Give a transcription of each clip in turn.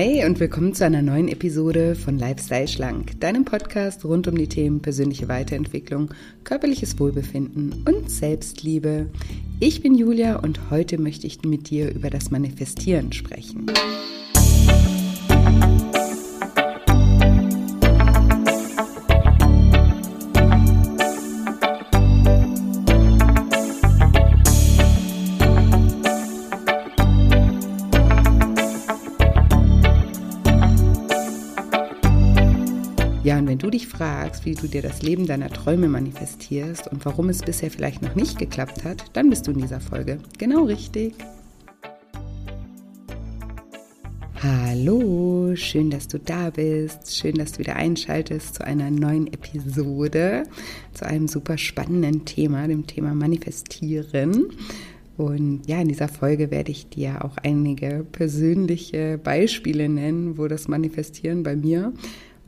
Hi und willkommen zu einer neuen Episode von Lifestyle Schlank, deinem Podcast rund um die Themen persönliche Weiterentwicklung, körperliches Wohlbefinden und Selbstliebe. Ich bin Julia und heute möchte ich mit dir über das Manifestieren sprechen. Fragst, wie du dir das Leben deiner Träume manifestierst und warum es bisher vielleicht noch nicht geklappt hat, dann bist du in dieser Folge genau richtig. Hallo, schön, dass du da bist. Schön, dass du wieder einschaltest zu einer neuen Episode, zu einem super spannenden Thema, dem Thema Manifestieren. Und ja, in dieser Folge werde ich dir auch einige persönliche Beispiele nennen, wo das Manifestieren bei mir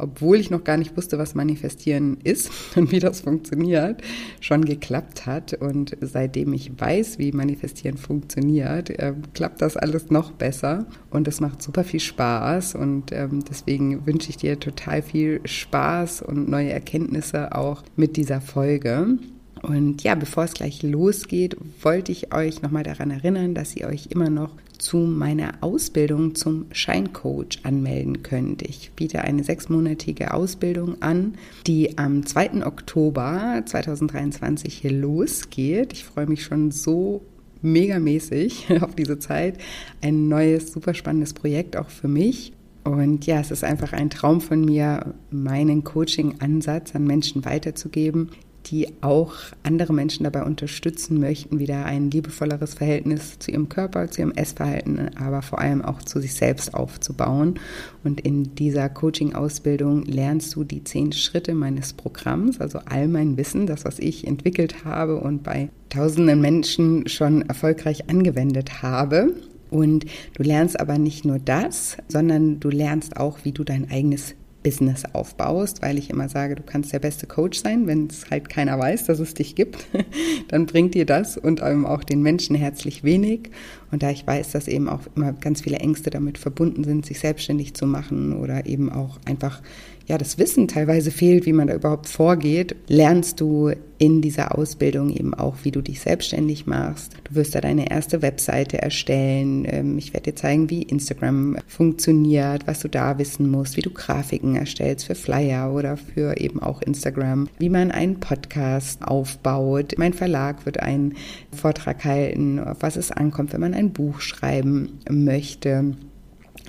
obwohl ich noch gar nicht wusste, was Manifestieren ist und wie das funktioniert, schon geklappt hat. Und seitdem ich weiß, wie Manifestieren funktioniert, äh, klappt das alles noch besser. Und es macht super viel Spaß. Und ähm, deswegen wünsche ich dir total viel Spaß und neue Erkenntnisse auch mit dieser Folge. Und ja, bevor es gleich losgeht, wollte ich euch nochmal daran erinnern, dass ihr euch immer noch zu meiner Ausbildung zum Scheincoach anmelden könnt. Ich biete eine sechsmonatige Ausbildung an, die am 2. Oktober 2023 hier losgeht. Ich freue mich schon so megamäßig auf diese Zeit. Ein neues, super spannendes Projekt auch für mich. Und ja, es ist einfach ein Traum von mir, meinen Coaching-Ansatz an Menschen weiterzugeben, die auch andere Menschen dabei unterstützen möchten, wieder ein liebevolleres Verhältnis zu ihrem Körper, zu ihrem Essverhalten, aber vor allem auch zu sich selbst aufzubauen. Und in dieser Coaching-Ausbildung lernst du die zehn Schritte meines Programms, also all mein Wissen, das, was ich entwickelt habe und bei tausenden Menschen schon erfolgreich angewendet habe. Und du lernst aber nicht nur das, sondern du lernst auch, wie du dein eigenes Business aufbaust, weil ich immer sage, du kannst der beste Coach sein, wenn es halt keiner weiß, dass es dich gibt, dann bringt dir das und ähm, auch den Menschen herzlich wenig. Und da ich weiß, dass eben auch immer ganz viele Ängste damit verbunden sind, sich selbstständig zu machen oder eben auch einfach ja, das Wissen teilweise fehlt, wie man da überhaupt vorgeht, lernst du in dieser Ausbildung eben auch, wie du dich selbstständig machst. Du wirst da deine erste Webseite erstellen. Ähm, ich werde dir zeigen, wie Instagram funktioniert, was du da wissen musst, wie du Grafiken erstellst für Flyer oder für eben auch Instagram, wie man einen Podcast aufbaut. Mein Verlag wird einen Vortrag halten, auf was es ankommt, wenn man ein Buch schreiben möchte.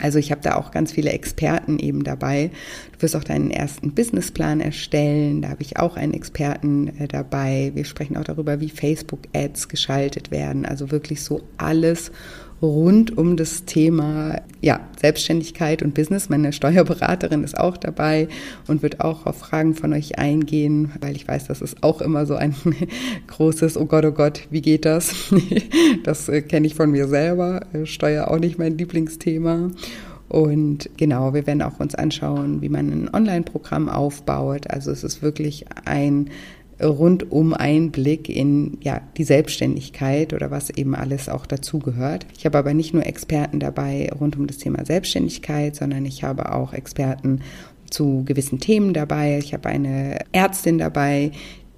Also ich habe da auch ganz viele Experten eben dabei. Du wirst auch deinen ersten Businessplan erstellen. Da habe ich auch einen Experten äh, dabei. Wir sprechen auch darüber, wie Facebook-Ads geschaltet werden. Also wirklich so alles rund um das Thema ja, Selbstständigkeit und Business. Meine Steuerberaterin ist auch dabei und wird auch auf Fragen von euch eingehen, weil ich weiß, das ist auch immer so ein großes, oh Gott, oh Gott, wie geht das? Das äh, kenne ich von mir selber. Äh, Steuer auch nicht mein Lieblingsthema. Und genau, wir werden auch uns anschauen, wie man ein Online-Programm aufbaut. Also es ist wirklich ein rundum Einblick in ja, die Selbstständigkeit oder was eben alles auch dazugehört. Ich habe aber nicht nur Experten dabei rund um das Thema Selbstständigkeit, sondern ich habe auch Experten zu gewissen Themen dabei. Ich habe eine Ärztin dabei,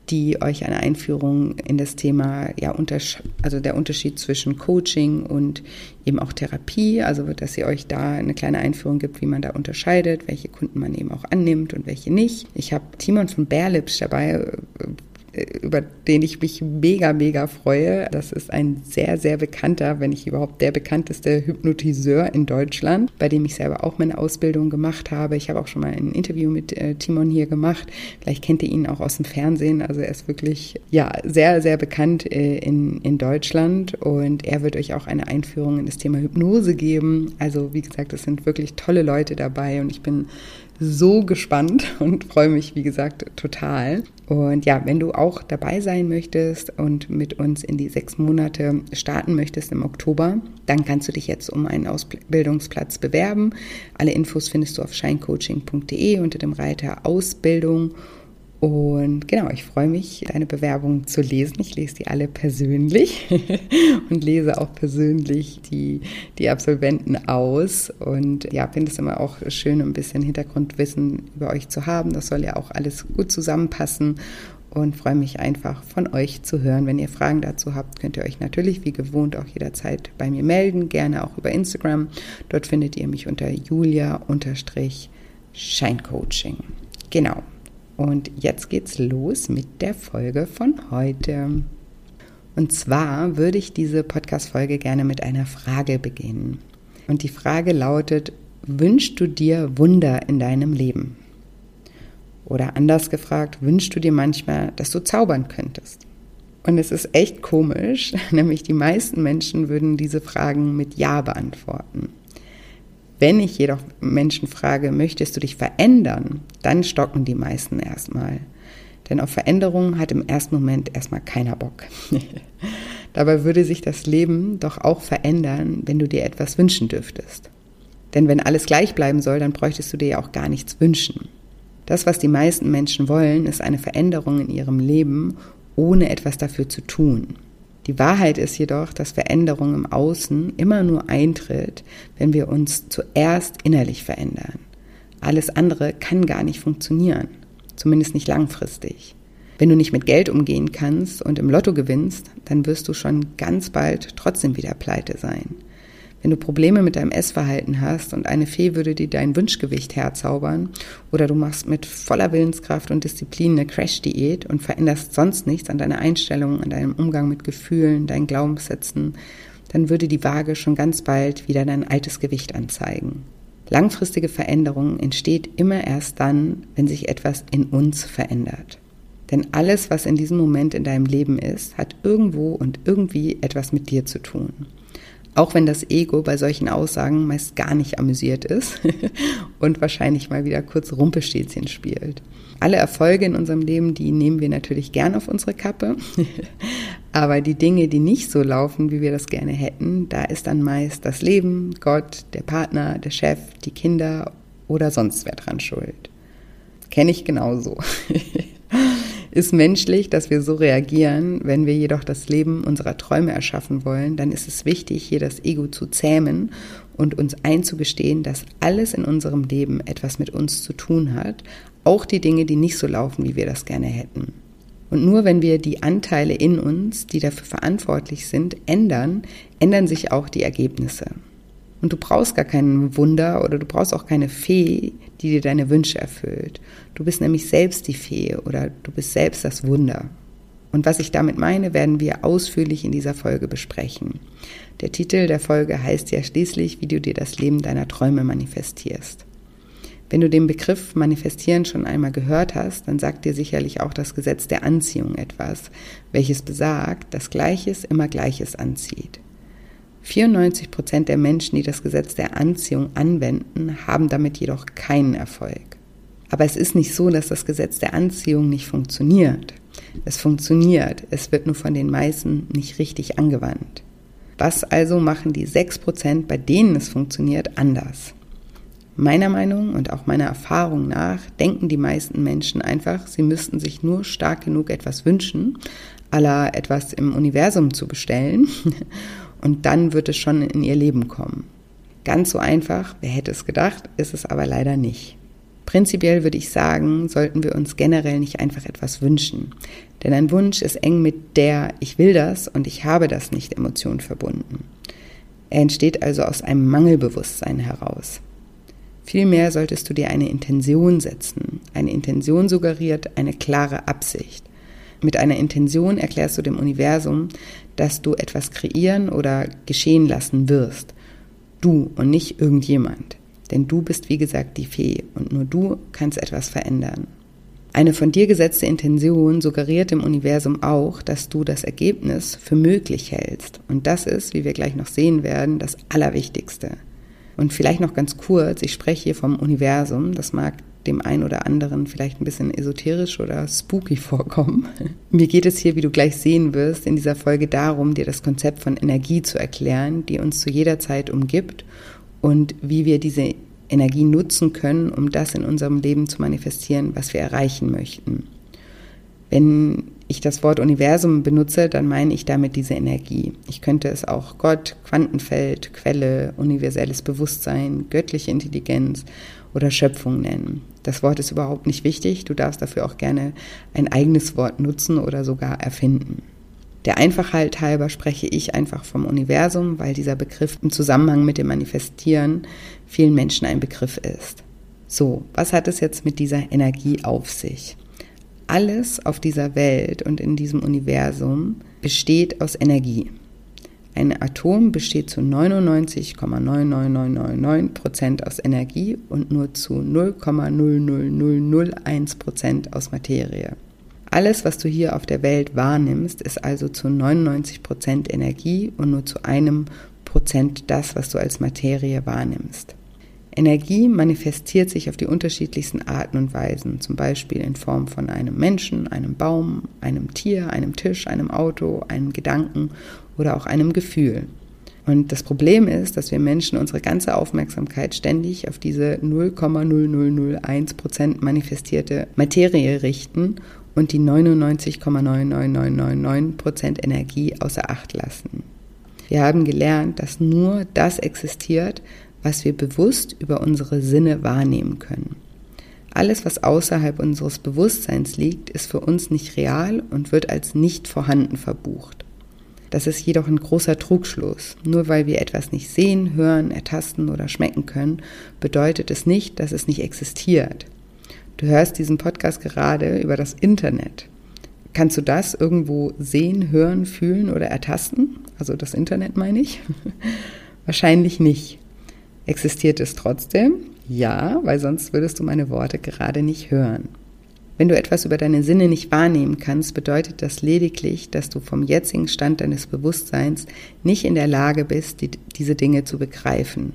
die euch eine Einführung in das Thema, ja, also der Unterschied zwischen Coaching und eben auch Therapie, also dass ihr euch da eine kleine Einführung gibt, wie man da unterscheidet, welche Kunden man eben auch annimmt und welche nicht. Ich habe Timon von Berlips dabei, über den ich mich mega, mega freue. Das ist ein sehr, sehr bekannter, wenn nicht überhaupt der bekannteste Hypnotiseur in Deutschland, bei dem ich selber auch meine Ausbildung gemacht habe. Ich habe auch schon mal ein Interview mit äh, Timon hier gemacht. Vielleicht kennt ihr ihn auch aus dem Fernsehen. Also er ist wirklich, ja, sehr, sehr bekannt äh, in, in Deutschland und er wird euch auch eine Einführung in das Thema Hypnose geben. Also wie gesagt, es sind wirklich tolle Leute dabei und ich bin so gespannt und freue mich, wie gesagt, total. Und ja, wenn du auch dabei sein möchtest und mit uns in die sechs Monate starten möchtest im Oktober, dann kannst du dich jetzt um einen Ausbildungsplatz bewerben. Alle Infos findest du auf scheincoaching.de unter dem Reiter Ausbildung. Und genau, ich freue mich, deine Bewerbung zu lesen. Ich lese die alle persönlich und lese auch persönlich die, die Absolventen aus. Und ja, finde es immer auch schön, ein bisschen Hintergrundwissen über euch zu haben. Das soll ja auch alles gut zusammenpassen und freue mich einfach von euch zu hören. Wenn ihr Fragen dazu habt, könnt ihr euch natürlich wie gewohnt auch jederzeit bei mir melden, gerne auch über Instagram. Dort findet ihr mich unter julia-scheincoaching. Genau. Und jetzt geht's los mit der Folge von heute. Und zwar würde ich diese Podcast-Folge gerne mit einer Frage beginnen. Und die Frage lautet: Wünschst du dir Wunder in deinem Leben? Oder anders gefragt, wünschst du dir manchmal, dass du zaubern könntest? Und es ist echt komisch, nämlich die meisten Menschen würden diese Fragen mit Ja beantworten. Wenn ich jedoch Menschen frage, möchtest du dich verändern, dann stocken die meisten erstmal. Denn auf Veränderungen hat im ersten Moment erstmal keiner Bock. Dabei würde sich das Leben doch auch verändern, wenn du dir etwas wünschen dürftest. Denn wenn alles gleich bleiben soll, dann bräuchtest du dir ja auch gar nichts wünschen. Das, was die meisten Menschen wollen, ist eine Veränderung in ihrem Leben, ohne etwas dafür zu tun. Die Wahrheit ist jedoch, dass Veränderung im Außen immer nur eintritt, wenn wir uns zuerst innerlich verändern. Alles andere kann gar nicht funktionieren, zumindest nicht langfristig. Wenn du nicht mit Geld umgehen kannst und im Lotto gewinnst, dann wirst du schon ganz bald trotzdem wieder pleite sein. Wenn du Probleme mit deinem Essverhalten hast und eine Fee würde dir dein Wunschgewicht herzaubern oder du machst mit voller Willenskraft und Disziplin eine Crash-Diät und veränderst sonst nichts an deiner Einstellung, an deinem Umgang mit Gefühlen, deinen Glaubenssätzen, dann würde die Waage schon ganz bald wieder dein altes Gewicht anzeigen. Langfristige Veränderung entsteht immer erst dann, wenn sich etwas in uns verändert. Denn alles, was in diesem Moment in deinem Leben ist, hat irgendwo und irgendwie etwas mit dir zu tun. Auch wenn das Ego bei solchen Aussagen meist gar nicht amüsiert ist und wahrscheinlich mal wieder kurz Rumpelstilzchen spielt. Alle Erfolge in unserem Leben, die nehmen wir natürlich gern auf unsere Kappe. Aber die Dinge, die nicht so laufen, wie wir das gerne hätten, da ist dann meist das Leben, Gott, der Partner, der Chef, die Kinder oder sonst wer dran schuld. Kenne ich genauso. ist menschlich, dass wir so reagieren. Wenn wir jedoch das Leben unserer Träume erschaffen wollen, dann ist es wichtig, hier das Ego zu zähmen und uns einzugestehen, dass alles in unserem Leben etwas mit uns zu tun hat, auch die Dinge, die nicht so laufen, wie wir das gerne hätten. Und nur wenn wir die Anteile in uns, die dafür verantwortlich sind, ändern, ändern sich auch die Ergebnisse. Und du brauchst gar kein Wunder oder du brauchst auch keine Fee, die dir deine Wünsche erfüllt. Du bist nämlich selbst die Fee oder du bist selbst das Wunder. Und was ich damit meine, werden wir ausführlich in dieser Folge besprechen. Der Titel der Folge heißt ja schließlich, wie du dir das Leben deiner Träume manifestierst. Wenn du den Begriff manifestieren schon einmal gehört hast, dann sagt dir sicherlich auch das Gesetz der Anziehung etwas, welches besagt, dass Gleiches immer Gleiches anzieht. 94 Prozent der Menschen, die das Gesetz der Anziehung anwenden, haben damit jedoch keinen Erfolg. Aber es ist nicht so, dass das Gesetz der Anziehung nicht funktioniert. Es funktioniert, es wird nur von den meisten nicht richtig angewandt. Was also machen die 6 Prozent, bei denen es funktioniert, anders? Meiner Meinung und auch meiner Erfahrung nach denken die meisten Menschen einfach, sie müssten sich nur stark genug etwas wünschen, aller etwas im Universum zu bestellen und dann wird es schon in ihr Leben kommen. Ganz so einfach, wer hätte es gedacht, ist es aber leider nicht. Prinzipiell würde ich sagen, sollten wir uns generell nicht einfach etwas wünschen. Denn ein Wunsch ist eng mit der Ich will das und ich habe das nicht Emotion verbunden. Er entsteht also aus einem Mangelbewusstsein heraus. Vielmehr solltest du dir eine Intention setzen. Eine Intention suggeriert eine klare Absicht. Mit einer Intention erklärst du dem Universum, dass du etwas kreieren oder geschehen lassen wirst. Du und nicht irgendjemand. Denn du bist, wie gesagt, die Fee und nur du kannst etwas verändern. Eine von dir gesetzte Intention suggeriert dem Universum auch, dass du das Ergebnis für möglich hältst. Und das ist, wie wir gleich noch sehen werden, das Allerwichtigste. Und vielleicht noch ganz kurz, ich spreche hier vom Universum, das mag dem einen oder anderen vielleicht ein bisschen esoterisch oder spooky vorkommen. Mir geht es hier, wie du gleich sehen wirst, in dieser Folge darum, dir das Konzept von Energie zu erklären, die uns zu jeder Zeit umgibt und wie wir diese Energie nutzen können, um das in unserem Leben zu manifestieren, was wir erreichen möchten. Wenn ich das Wort Universum benutze, dann meine ich damit diese Energie. Ich könnte es auch Gott, Quantenfeld, Quelle, universelles Bewusstsein, göttliche Intelligenz oder Schöpfung nennen. Das Wort ist überhaupt nicht wichtig. Du darfst dafür auch gerne ein eigenes Wort nutzen oder sogar erfinden. Der Einfachheit halber spreche ich einfach vom Universum, weil dieser Begriff im Zusammenhang mit dem Manifestieren vielen Menschen ein Begriff ist. So, was hat es jetzt mit dieser Energie auf sich? Alles auf dieser Welt und in diesem Universum besteht aus Energie. Ein Atom besteht zu 99,99999 Prozent aus Energie und nur zu 0,00001 Prozent aus Materie. Alles, was du hier auf der Welt wahrnimmst, ist also zu 99 Prozent Energie und nur zu einem Prozent das, was du als Materie wahrnimmst. Energie manifestiert sich auf die unterschiedlichsten Arten und Weisen, zum Beispiel in Form von einem Menschen, einem Baum, einem Tier, einem Tisch, einem Auto, einem Gedanken oder auch einem Gefühl. Und das Problem ist, dass wir Menschen unsere ganze Aufmerksamkeit ständig auf diese 0,0001 Prozent manifestierte Materie richten und die 99,99999 Prozent Energie außer Acht lassen. Wir haben gelernt, dass nur das existiert, was wir bewusst über unsere Sinne wahrnehmen können. Alles, was außerhalb unseres Bewusstseins liegt, ist für uns nicht real und wird als nicht vorhanden verbucht. Das ist jedoch ein großer Trugschluss. Nur weil wir etwas nicht sehen, hören, ertasten oder schmecken können, bedeutet es nicht, dass es nicht existiert. Du hörst diesen Podcast gerade über das Internet. Kannst du das irgendwo sehen, hören, fühlen oder ertasten? Also das Internet meine ich? Wahrscheinlich nicht. Existiert es trotzdem? Ja, weil sonst würdest du meine Worte gerade nicht hören. Wenn du etwas über deine Sinne nicht wahrnehmen kannst, bedeutet das lediglich, dass du vom jetzigen Stand deines Bewusstseins nicht in der Lage bist, die, diese Dinge zu begreifen.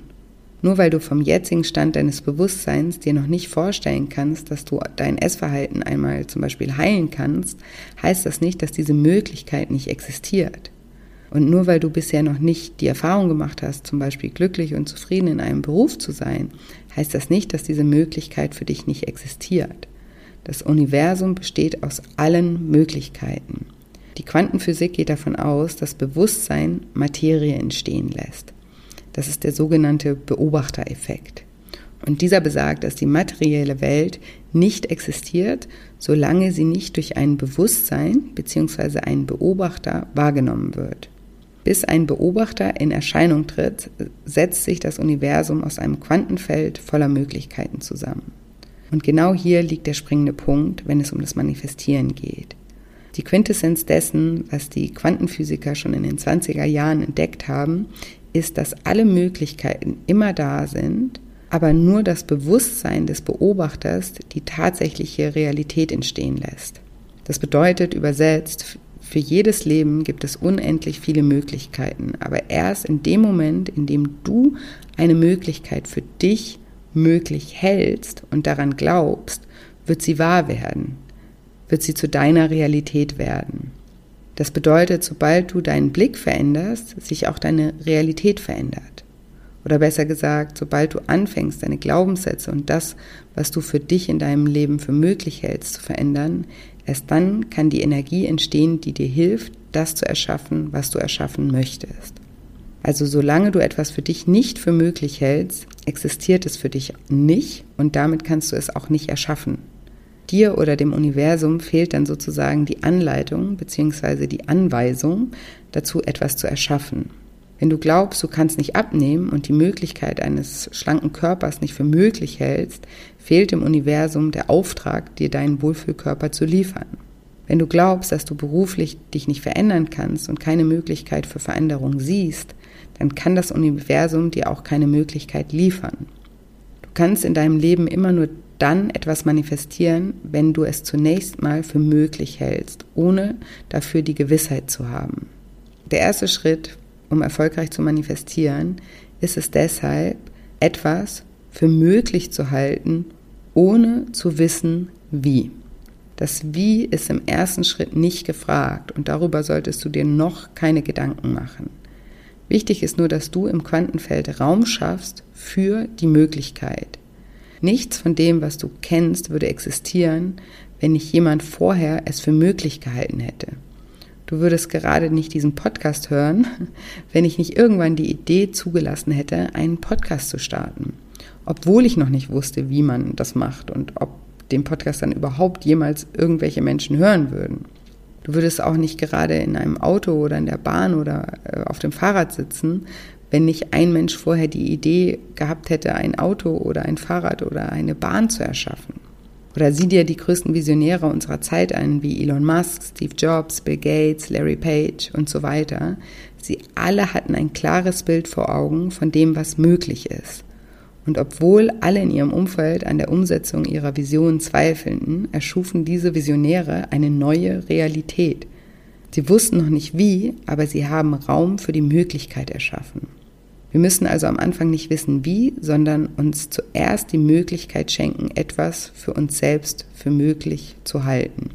Nur weil du vom jetzigen Stand deines Bewusstseins dir noch nicht vorstellen kannst, dass du dein Essverhalten einmal zum Beispiel heilen kannst, heißt das nicht, dass diese Möglichkeit nicht existiert. Und nur weil du bisher noch nicht die Erfahrung gemacht hast, zum Beispiel glücklich und zufrieden in einem Beruf zu sein, heißt das nicht, dass diese Möglichkeit für dich nicht existiert. Das Universum besteht aus allen Möglichkeiten. Die Quantenphysik geht davon aus, dass Bewusstsein Materie entstehen lässt. Das ist der sogenannte Beobachtereffekt. Und dieser besagt, dass die materielle Welt nicht existiert, solange sie nicht durch ein Bewusstsein bzw. einen Beobachter wahrgenommen wird. Bis ein Beobachter in Erscheinung tritt, setzt sich das Universum aus einem Quantenfeld voller Möglichkeiten zusammen. Und genau hier liegt der springende Punkt, wenn es um das Manifestieren geht. Die Quintessenz dessen, was die Quantenphysiker schon in den 20er Jahren entdeckt haben, ist, dass alle Möglichkeiten immer da sind, aber nur das Bewusstsein des Beobachters die tatsächliche Realität entstehen lässt. Das bedeutet übersetzt, für jedes Leben gibt es unendlich viele Möglichkeiten, aber erst in dem Moment, in dem du eine Möglichkeit für dich möglich hältst und daran glaubst, wird sie wahr werden, wird sie zu deiner Realität werden. Das bedeutet, sobald du deinen Blick veränderst, sich auch deine Realität verändert. Oder besser gesagt, sobald du anfängst, deine Glaubenssätze und das, was du für dich in deinem Leben für möglich hältst, zu verändern, erst dann kann die Energie entstehen, die dir hilft, das zu erschaffen, was du erschaffen möchtest. Also solange du etwas für dich nicht für möglich hältst, existiert es für dich nicht und damit kannst du es auch nicht erschaffen. Dir oder dem Universum fehlt dann sozusagen die Anleitung bzw. die Anweisung dazu, etwas zu erschaffen. Wenn du glaubst, du kannst nicht abnehmen und die Möglichkeit eines schlanken Körpers nicht für möglich hältst, fehlt dem Universum der Auftrag, dir deinen Wohlfühlkörper zu liefern. Wenn du glaubst, dass du beruflich dich nicht verändern kannst und keine Möglichkeit für Veränderung siehst, dann kann das Universum dir auch keine Möglichkeit liefern. Du kannst in deinem Leben immer nur dann etwas manifestieren, wenn du es zunächst mal für möglich hältst, ohne dafür die Gewissheit zu haben. Der erste Schritt, um erfolgreich zu manifestieren, ist es deshalb, etwas für möglich zu halten, ohne zu wissen, wie. Das Wie ist im ersten Schritt nicht gefragt und darüber solltest du dir noch keine Gedanken machen. Wichtig ist nur, dass du im Quantenfeld Raum schaffst für die Möglichkeit. Nichts von dem, was du kennst, würde existieren, wenn nicht jemand vorher es für möglich gehalten hätte. Du würdest gerade nicht diesen Podcast hören, wenn ich nicht irgendwann die Idee zugelassen hätte, einen Podcast zu starten. Obwohl ich noch nicht wusste, wie man das macht und ob den Podcast dann überhaupt jemals irgendwelche Menschen hören würden. Du würdest auch nicht gerade in einem Auto oder in der Bahn oder äh, auf dem Fahrrad sitzen, wenn nicht ein Mensch vorher die Idee gehabt hätte, ein Auto oder ein Fahrrad oder eine Bahn zu erschaffen. Oder sieh dir die größten Visionäre unserer Zeit an, wie Elon Musk, Steve Jobs, Bill Gates, Larry Page und so weiter. Sie alle hatten ein klares Bild vor Augen von dem, was möglich ist. Und obwohl alle in ihrem Umfeld an der Umsetzung ihrer Vision zweifelten, erschufen diese Visionäre eine neue Realität. Sie wussten noch nicht wie, aber sie haben Raum für die Möglichkeit erschaffen. Wir müssen also am Anfang nicht wissen wie, sondern uns zuerst die Möglichkeit schenken, etwas für uns selbst für möglich zu halten.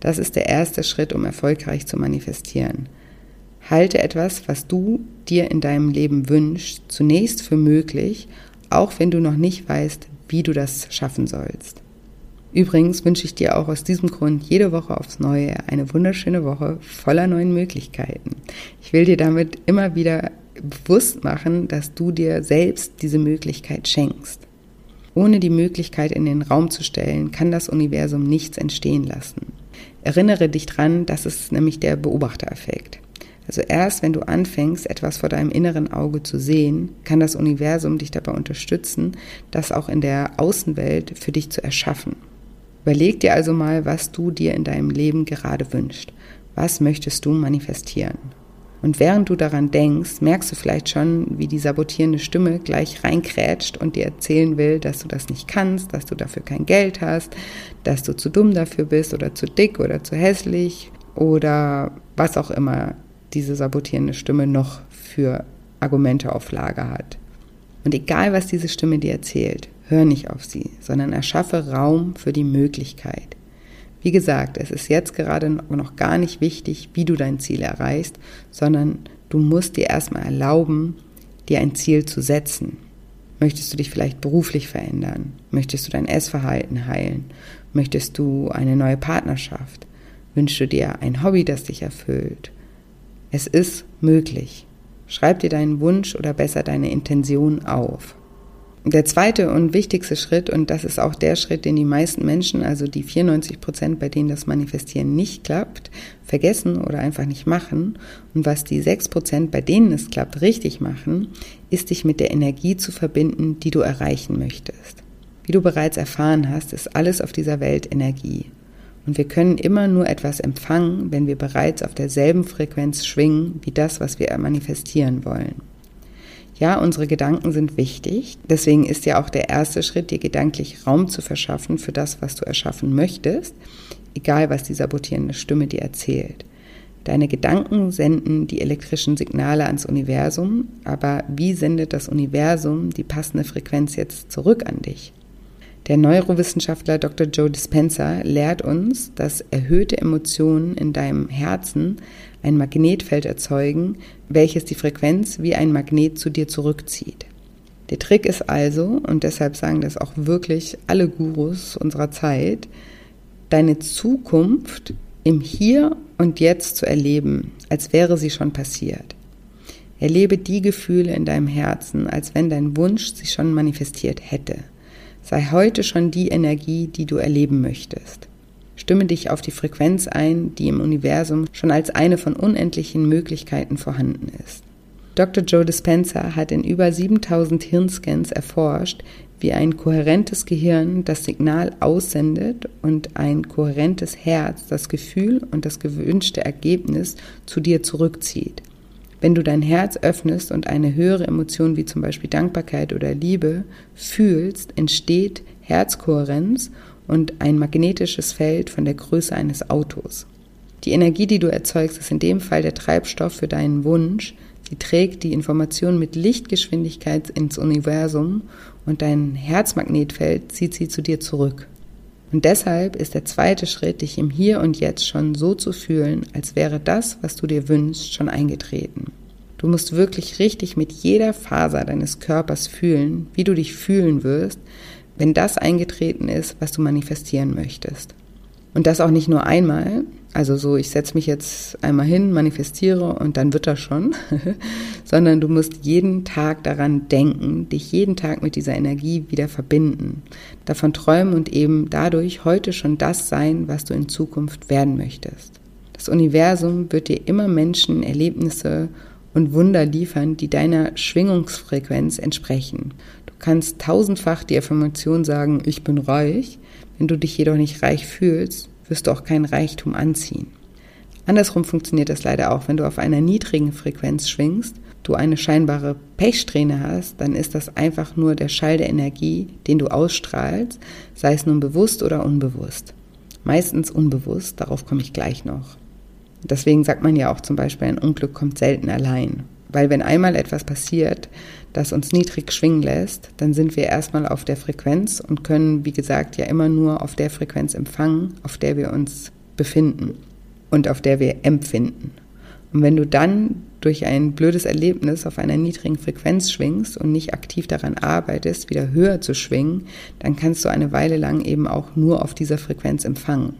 Das ist der erste Schritt, um erfolgreich zu manifestieren. Halte etwas, was du dir in deinem Leben wünschst, zunächst für möglich auch wenn du noch nicht weißt, wie du das schaffen sollst. Übrigens wünsche ich dir auch aus diesem Grund jede Woche aufs Neue eine wunderschöne Woche voller neuen Möglichkeiten. Ich will dir damit immer wieder bewusst machen, dass du dir selbst diese Möglichkeit schenkst. Ohne die Möglichkeit in den Raum zu stellen, kann das Universum nichts entstehen lassen. Erinnere dich dran, das ist nämlich der Beobachtereffekt. Also erst wenn du anfängst, etwas vor deinem inneren Auge zu sehen, kann das Universum dich dabei unterstützen, das auch in der Außenwelt für dich zu erschaffen. Überleg dir also mal, was du dir in deinem Leben gerade wünschst. Was möchtest du manifestieren? Und während du daran denkst, merkst du vielleicht schon, wie die sabotierende Stimme gleich reinkrätscht und dir erzählen will, dass du das nicht kannst, dass du dafür kein Geld hast, dass du zu dumm dafür bist oder zu dick oder zu hässlich oder was auch immer diese sabotierende Stimme noch für Argumente auf Lager hat. Und egal, was diese Stimme dir erzählt, hör nicht auf sie, sondern erschaffe Raum für die Möglichkeit. Wie gesagt, es ist jetzt gerade noch gar nicht wichtig, wie du dein Ziel erreichst, sondern du musst dir erstmal erlauben, dir ein Ziel zu setzen. Möchtest du dich vielleicht beruflich verändern? Möchtest du dein Essverhalten heilen? Möchtest du eine neue Partnerschaft? Wünschst du dir ein Hobby, das dich erfüllt? Es ist möglich. Schreib dir deinen Wunsch oder besser deine Intention auf. Der zweite und wichtigste Schritt, und das ist auch der Schritt, den die meisten Menschen, also die 94 Prozent, bei denen das Manifestieren nicht klappt, vergessen oder einfach nicht machen, und was die 6 Prozent, bei denen es klappt, richtig machen, ist dich mit der Energie zu verbinden, die du erreichen möchtest. Wie du bereits erfahren hast, ist alles auf dieser Welt Energie. Und wir können immer nur etwas empfangen, wenn wir bereits auf derselben Frequenz schwingen wie das, was wir manifestieren wollen. Ja, unsere Gedanken sind wichtig. Deswegen ist ja auch der erste Schritt, dir gedanklich Raum zu verschaffen für das, was du erschaffen möchtest, egal was die sabotierende Stimme dir erzählt. Deine Gedanken senden die elektrischen Signale ans Universum, aber wie sendet das Universum die passende Frequenz jetzt zurück an dich? Der Neurowissenschaftler Dr. Joe Dispenza lehrt uns, dass erhöhte Emotionen in deinem Herzen ein Magnetfeld erzeugen, welches die Frequenz wie ein Magnet zu dir zurückzieht. Der Trick ist also, und deshalb sagen das auch wirklich alle Gurus unserer Zeit, deine Zukunft im Hier und Jetzt zu erleben, als wäre sie schon passiert. Erlebe die Gefühle in deinem Herzen, als wenn dein Wunsch sich schon manifestiert hätte. Sei heute schon die Energie, die du erleben möchtest. Stimme dich auf die Frequenz ein, die im Universum schon als eine von unendlichen Möglichkeiten vorhanden ist. Dr. Joe Dispenza hat in über 7000 Hirnscans erforscht, wie ein kohärentes Gehirn das Signal aussendet und ein kohärentes Herz das Gefühl und das gewünschte Ergebnis zu dir zurückzieht. Wenn du dein Herz öffnest und eine höhere Emotion wie zum Beispiel Dankbarkeit oder Liebe fühlst, entsteht Herzkohärenz und ein magnetisches Feld von der Größe eines Autos. Die Energie, die du erzeugst, ist in dem Fall der Treibstoff für deinen Wunsch. Sie trägt die Information mit Lichtgeschwindigkeit ins Universum und dein Herzmagnetfeld zieht sie zu dir zurück. Und deshalb ist der zweite Schritt, dich im Hier und Jetzt schon so zu fühlen, als wäre das, was du dir wünschst, schon eingetreten. Du musst wirklich richtig mit jeder Faser deines Körpers fühlen, wie du dich fühlen wirst, wenn das eingetreten ist, was du manifestieren möchtest. Und das auch nicht nur einmal, also so, ich setze mich jetzt einmal hin, manifestiere und dann wird das schon, sondern du musst jeden Tag daran denken, dich jeden Tag mit dieser Energie wieder verbinden, davon träumen und eben dadurch heute schon das sein, was du in Zukunft werden möchtest. Das Universum wird dir immer Menschen, Erlebnisse und Wunder liefern, die deiner Schwingungsfrequenz entsprechen. Du kannst tausendfach die Affirmation sagen, ich bin reich, wenn du dich jedoch nicht reich fühlst, wirst du auch kein Reichtum anziehen. Andersrum funktioniert das leider auch, wenn du auf einer niedrigen Frequenz schwingst, du eine scheinbare Pechsträhne hast, dann ist das einfach nur der Schall der Energie, den du ausstrahlst, sei es nun bewusst oder unbewusst. Meistens unbewusst, darauf komme ich gleich noch. Deswegen sagt man ja auch zum Beispiel, ein Unglück kommt selten allein. Weil wenn einmal etwas passiert, das uns niedrig schwingen lässt, dann sind wir erstmal auf der Frequenz und können, wie gesagt, ja immer nur auf der Frequenz empfangen, auf der wir uns befinden und auf der wir empfinden. Und wenn du dann durch ein blödes Erlebnis auf einer niedrigen Frequenz schwingst und nicht aktiv daran arbeitest, wieder höher zu schwingen, dann kannst du eine Weile lang eben auch nur auf dieser Frequenz empfangen.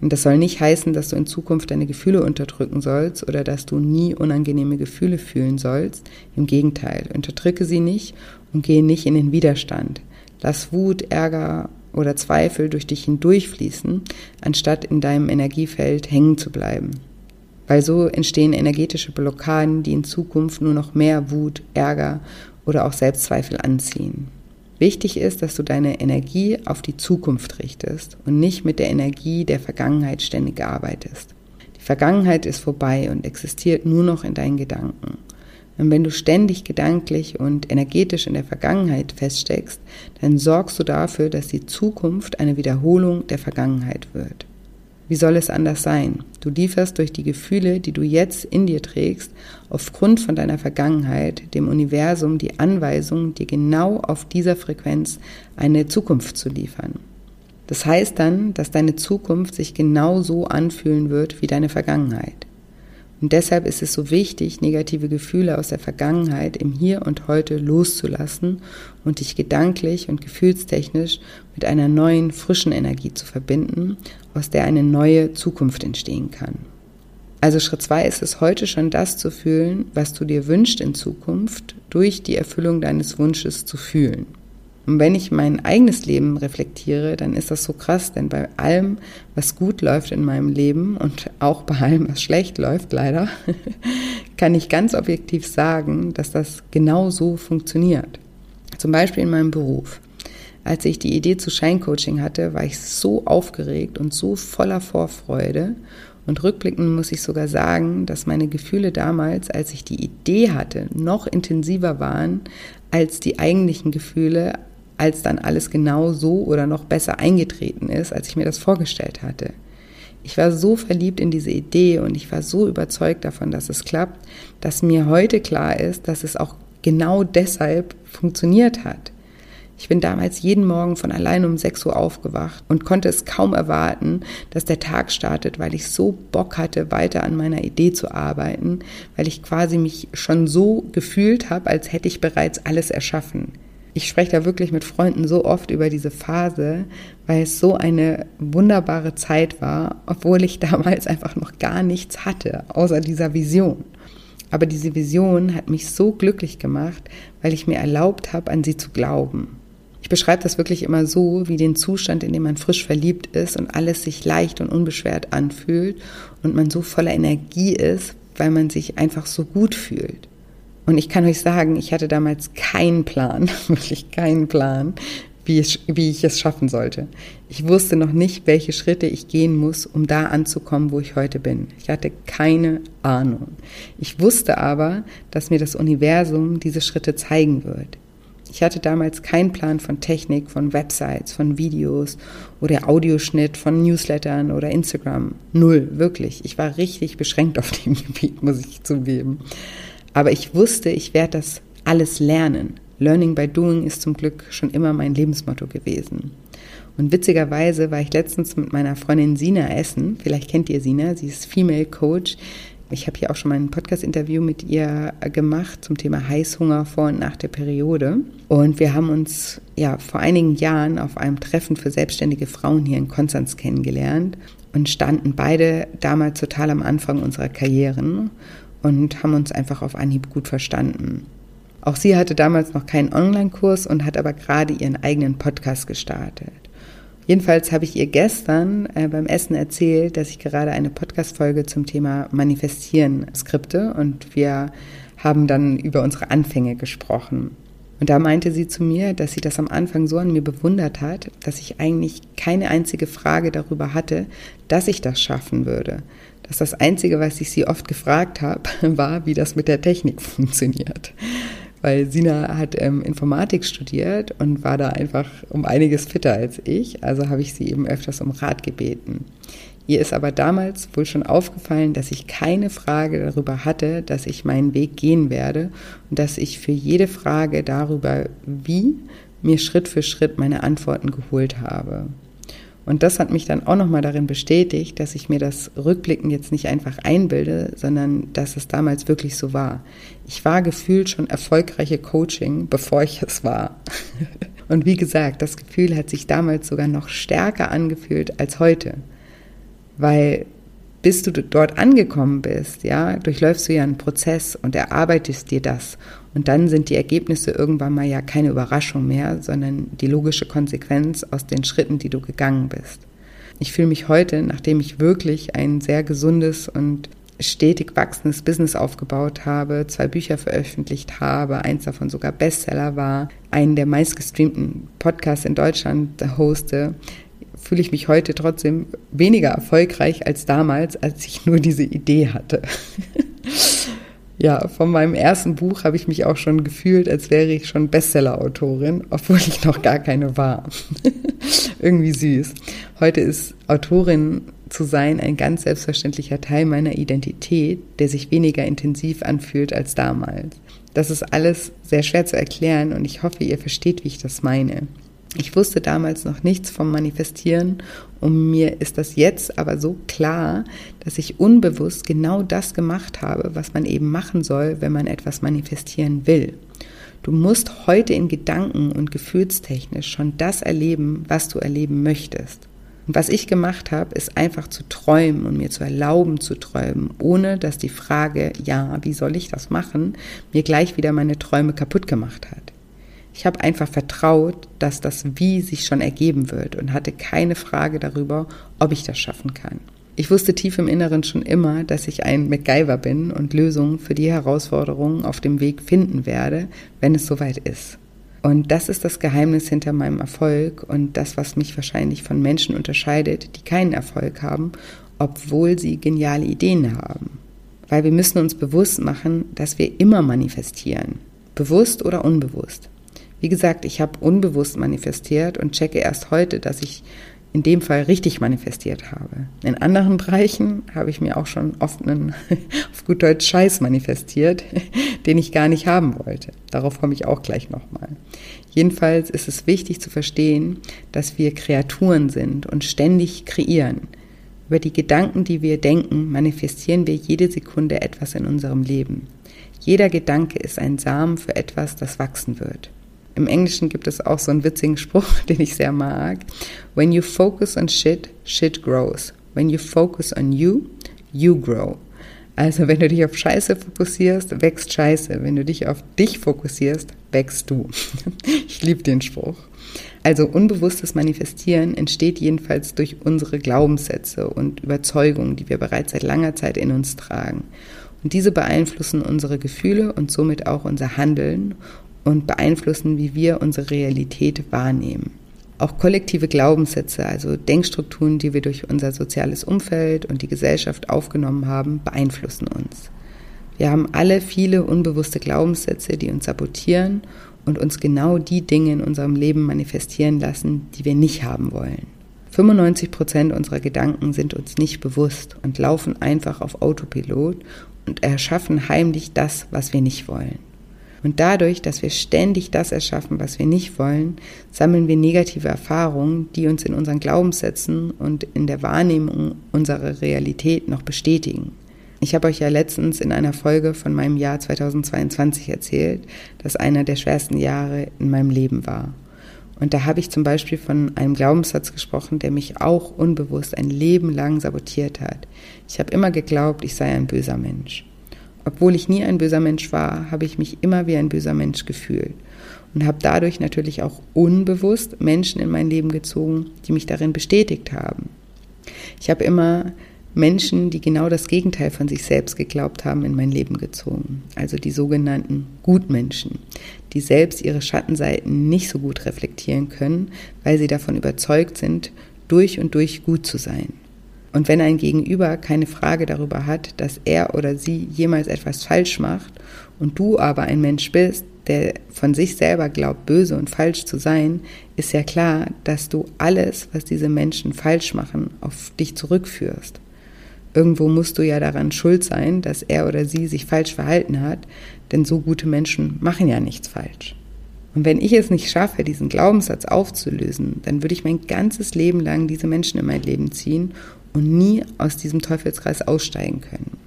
Und das soll nicht heißen, dass du in Zukunft deine Gefühle unterdrücken sollst oder dass du nie unangenehme Gefühle fühlen sollst. Im Gegenteil, unterdrücke sie nicht und gehe nicht in den Widerstand. Lass Wut, Ärger oder Zweifel durch dich hindurchfließen, anstatt in deinem Energiefeld hängen zu bleiben. Weil so entstehen energetische Blockaden, die in Zukunft nur noch mehr Wut, Ärger oder auch Selbstzweifel anziehen. Wichtig ist, dass du deine Energie auf die Zukunft richtest und nicht mit der Energie der Vergangenheit ständig arbeitest. Die Vergangenheit ist vorbei und existiert nur noch in deinen Gedanken. Und wenn du ständig gedanklich und energetisch in der Vergangenheit feststeckst, dann sorgst du dafür, dass die Zukunft eine Wiederholung der Vergangenheit wird. Wie soll es anders sein? Du lieferst durch die Gefühle, die du jetzt in dir trägst, aufgrund von deiner Vergangenheit dem Universum die Anweisung, dir genau auf dieser Frequenz eine Zukunft zu liefern. Das heißt dann, dass deine Zukunft sich genau so anfühlen wird wie deine Vergangenheit. Und deshalb ist es so wichtig, negative Gefühle aus der Vergangenheit im Hier und Heute loszulassen und dich gedanklich und gefühlstechnisch mit einer neuen, frischen Energie zu verbinden, aus der eine neue Zukunft entstehen kann. Also Schritt zwei ist es heute schon das zu fühlen, was du dir wünschst in Zukunft, durch die Erfüllung deines Wunsches zu fühlen. Und wenn ich mein eigenes Leben reflektiere, dann ist das so krass, denn bei allem, was gut läuft in meinem Leben und auch bei allem, was schlecht läuft, leider, kann ich ganz objektiv sagen, dass das genau so funktioniert. Zum Beispiel in meinem Beruf. Als ich die Idee zu Scheincoaching hatte, war ich so aufgeregt und so voller Vorfreude. Und rückblickend muss ich sogar sagen, dass meine Gefühle damals, als ich die Idee hatte, noch intensiver waren als die eigentlichen Gefühle, als dann alles genau so oder noch besser eingetreten ist, als ich mir das vorgestellt hatte. Ich war so verliebt in diese Idee und ich war so überzeugt davon, dass es klappt, dass mir heute klar ist, dass es auch genau deshalb funktioniert hat. Ich bin damals jeden Morgen von allein um 6 Uhr aufgewacht und konnte es kaum erwarten, dass der Tag startet, weil ich so Bock hatte, weiter an meiner Idee zu arbeiten, weil ich quasi mich schon so gefühlt habe, als hätte ich bereits alles erschaffen ich spreche da wirklich mit Freunden so oft über diese Phase, weil es so eine wunderbare Zeit war, obwohl ich damals einfach noch gar nichts hatte, außer dieser Vision. Aber diese Vision hat mich so glücklich gemacht, weil ich mir erlaubt habe, an sie zu glauben. Ich beschreibe das wirklich immer so, wie den Zustand, in dem man frisch verliebt ist und alles sich leicht und unbeschwert anfühlt und man so voller Energie ist, weil man sich einfach so gut fühlt. Und ich kann euch sagen, ich hatte damals keinen Plan, wirklich keinen Plan, wie ich, wie ich es schaffen sollte. Ich wusste noch nicht, welche Schritte ich gehen muss, um da anzukommen, wo ich heute bin. Ich hatte keine Ahnung. Ich wusste aber, dass mir das Universum diese Schritte zeigen wird. Ich hatte damals keinen Plan von Technik, von Websites, von Videos oder Audioschnitt, von Newslettern oder Instagram. Null, wirklich. Ich war richtig beschränkt auf dem Gebiet, muss ich zugeben. Aber ich wusste, ich werde das alles lernen. Learning by Doing ist zum Glück schon immer mein Lebensmotto gewesen. Und witzigerweise war ich letztens mit meiner Freundin Sina essen. Vielleicht kennt ihr Sina. Sie ist Female Coach Ich habe hier auch schon mal ein Podcast-Interview mit ihr gemacht zum Thema Heißhunger vor und nach der Periode. Und wir haben uns ja vor einigen Jahren auf einem Treffen für selbstständige Frauen hier in Konstanz kennengelernt und standen beide damals total am Anfang unserer Karrieren und haben uns einfach auf Anhieb gut verstanden. Auch sie hatte damals noch keinen Online-Kurs und hat aber gerade ihren eigenen Podcast gestartet. Jedenfalls habe ich ihr gestern äh, beim Essen erzählt, dass ich gerade eine Podcast-Folge zum Thema Manifestieren skripte und wir haben dann über unsere Anfänge gesprochen. Und da meinte sie zu mir, dass sie das am Anfang so an mir bewundert hat, dass ich eigentlich keine einzige Frage darüber hatte, dass ich das schaffen würde. Dass das Einzige, was ich sie oft gefragt habe, war, wie das mit der Technik funktioniert weil Sina hat ähm, Informatik studiert und war da einfach um einiges fitter als ich. Also habe ich sie eben öfters um Rat gebeten. Ihr ist aber damals wohl schon aufgefallen, dass ich keine Frage darüber hatte, dass ich meinen Weg gehen werde und dass ich für jede Frage darüber, wie, mir Schritt für Schritt meine Antworten geholt habe. Und das hat mich dann auch nochmal darin bestätigt, dass ich mir das Rückblicken jetzt nicht einfach einbilde, sondern dass es damals wirklich so war. Ich war gefühlt schon erfolgreiche Coaching, bevor ich es war. Und wie gesagt, das Gefühl hat sich damals sogar noch stärker angefühlt als heute. Weil bis du dort angekommen bist, ja, durchläufst du ja einen Prozess und erarbeitest dir das. Und dann sind die Ergebnisse irgendwann mal ja keine Überraschung mehr, sondern die logische Konsequenz aus den Schritten, die du gegangen bist. Ich fühle mich heute, nachdem ich wirklich ein sehr gesundes und stetig wachsendes Business aufgebaut habe, zwei Bücher veröffentlicht habe, eins davon sogar Bestseller war, einen der meistgestreamten Podcasts in Deutschland hoste, fühle ich mich heute trotzdem weniger erfolgreich als damals, als ich nur diese Idee hatte. ja, von meinem ersten Buch habe ich mich auch schon gefühlt, als wäre ich schon Bestseller-Autorin, obwohl ich noch gar keine war. Irgendwie süß. Heute ist Autorin zu sein ein ganz selbstverständlicher Teil meiner Identität, der sich weniger intensiv anfühlt als damals. Das ist alles sehr schwer zu erklären und ich hoffe, ihr versteht, wie ich das meine. Ich wusste damals noch nichts vom Manifestieren und mir ist das jetzt aber so klar, dass ich unbewusst genau das gemacht habe, was man eben machen soll, wenn man etwas manifestieren will. Du musst heute in Gedanken und gefühlstechnisch schon das erleben, was du erleben möchtest. Und was ich gemacht habe, ist einfach zu träumen und mir zu erlauben zu träumen, ohne dass die Frage, ja, wie soll ich das machen, mir gleich wieder meine Träume kaputt gemacht hat. Ich habe einfach vertraut, dass das Wie sich schon ergeben wird und hatte keine Frage darüber, ob ich das schaffen kann. Ich wusste tief im Inneren schon immer, dass ich ein MacGyver bin und Lösungen für die Herausforderungen auf dem Weg finden werde, wenn es soweit ist. Und das ist das Geheimnis hinter meinem Erfolg und das, was mich wahrscheinlich von Menschen unterscheidet, die keinen Erfolg haben, obwohl sie geniale Ideen haben. Weil wir müssen uns bewusst machen, dass wir immer manifestieren, bewusst oder unbewusst. Wie gesagt, ich habe unbewusst manifestiert und checke erst heute, dass ich in dem Fall richtig manifestiert habe. In anderen Bereichen habe ich mir auch schon oft einen, auf gut Deutsch, Scheiß manifestiert, den ich gar nicht haben wollte. Darauf komme ich auch gleich nochmal. Jedenfalls ist es wichtig zu verstehen, dass wir Kreaturen sind und ständig kreieren. Über die Gedanken, die wir denken, manifestieren wir jede Sekunde etwas in unserem Leben. Jeder Gedanke ist ein Samen für etwas, das wachsen wird. Im Englischen gibt es auch so einen witzigen Spruch, den ich sehr mag. When you focus on shit, shit grows. When you focus on you, you grow. Also wenn du dich auf Scheiße fokussierst, wächst Scheiße. Wenn du dich auf dich fokussierst, wächst du. Ich liebe den Spruch. Also unbewusstes Manifestieren entsteht jedenfalls durch unsere Glaubenssätze und Überzeugungen, die wir bereits seit langer Zeit in uns tragen. Und diese beeinflussen unsere Gefühle und somit auch unser Handeln und beeinflussen, wie wir unsere Realität wahrnehmen. Auch kollektive Glaubenssätze, also Denkstrukturen, die wir durch unser soziales Umfeld und die Gesellschaft aufgenommen haben, beeinflussen uns. Wir haben alle viele unbewusste Glaubenssätze, die uns sabotieren und uns genau die Dinge in unserem Leben manifestieren lassen, die wir nicht haben wollen. 95 Prozent unserer Gedanken sind uns nicht bewusst und laufen einfach auf Autopilot und erschaffen heimlich das, was wir nicht wollen. Und dadurch, dass wir ständig das erschaffen, was wir nicht wollen, sammeln wir negative Erfahrungen, die uns in unseren Glaubenssätzen und in der Wahrnehmung unserer Realität noch bestätigen. Ich habe euch ja letztens in einer Folge von meinem Jahr 2022 erzählt, dass einer der schwersten Jahre in meinem Leben war. Und da habe ich zum Beispiel von einem Glaubenssatz gesprochen, der mich auch unbewusst ein Leben lang sabotiert hat. Ich habe immer geglaubt, ich sei ein böser Mensch. Obwohl ich nie ein böser Mensch war, habe ich mich immer wie ein böser Mensch gefühlt und habe dadurch natürlich auch unbewusst Menschen in mein Leben gezogen, die mich darin bestätigt haben. Ich habe immer Menschen, die genau das Gegenteil von sich selbst geglaubt haben, in mein Leben gezogen. Also die sogenannten Gutmenschen, die selbst ihre Schattenseiten nicht so gut reflektieren können, weil sie davon überzeugt sind, durch und durch gut zu sein. Und wenn ein Gegenüber keine Frage darüber hat, dass er oder sie jemals etwas falsch macht und du aber ein Mensch bist, der von sich selber glaubt, böse und falsch zu sein, ist ja klar, dass du alles, was diese Menschen falsch machen, auf dich zurückführst. Irgendwo musst du ja daran schuld sein, dass er oder sie sich falsch verhalten hat, denn so gute Menschen machen ja nichts falsch. Und wenn ich es nicht schaffe, diesen Glaubenssatz aufzulösen, dann würde ich mein ganzes Leben lang diese Menschen in mein Leben ziehen und nie aus diesem Teufelskreis aussteigen können.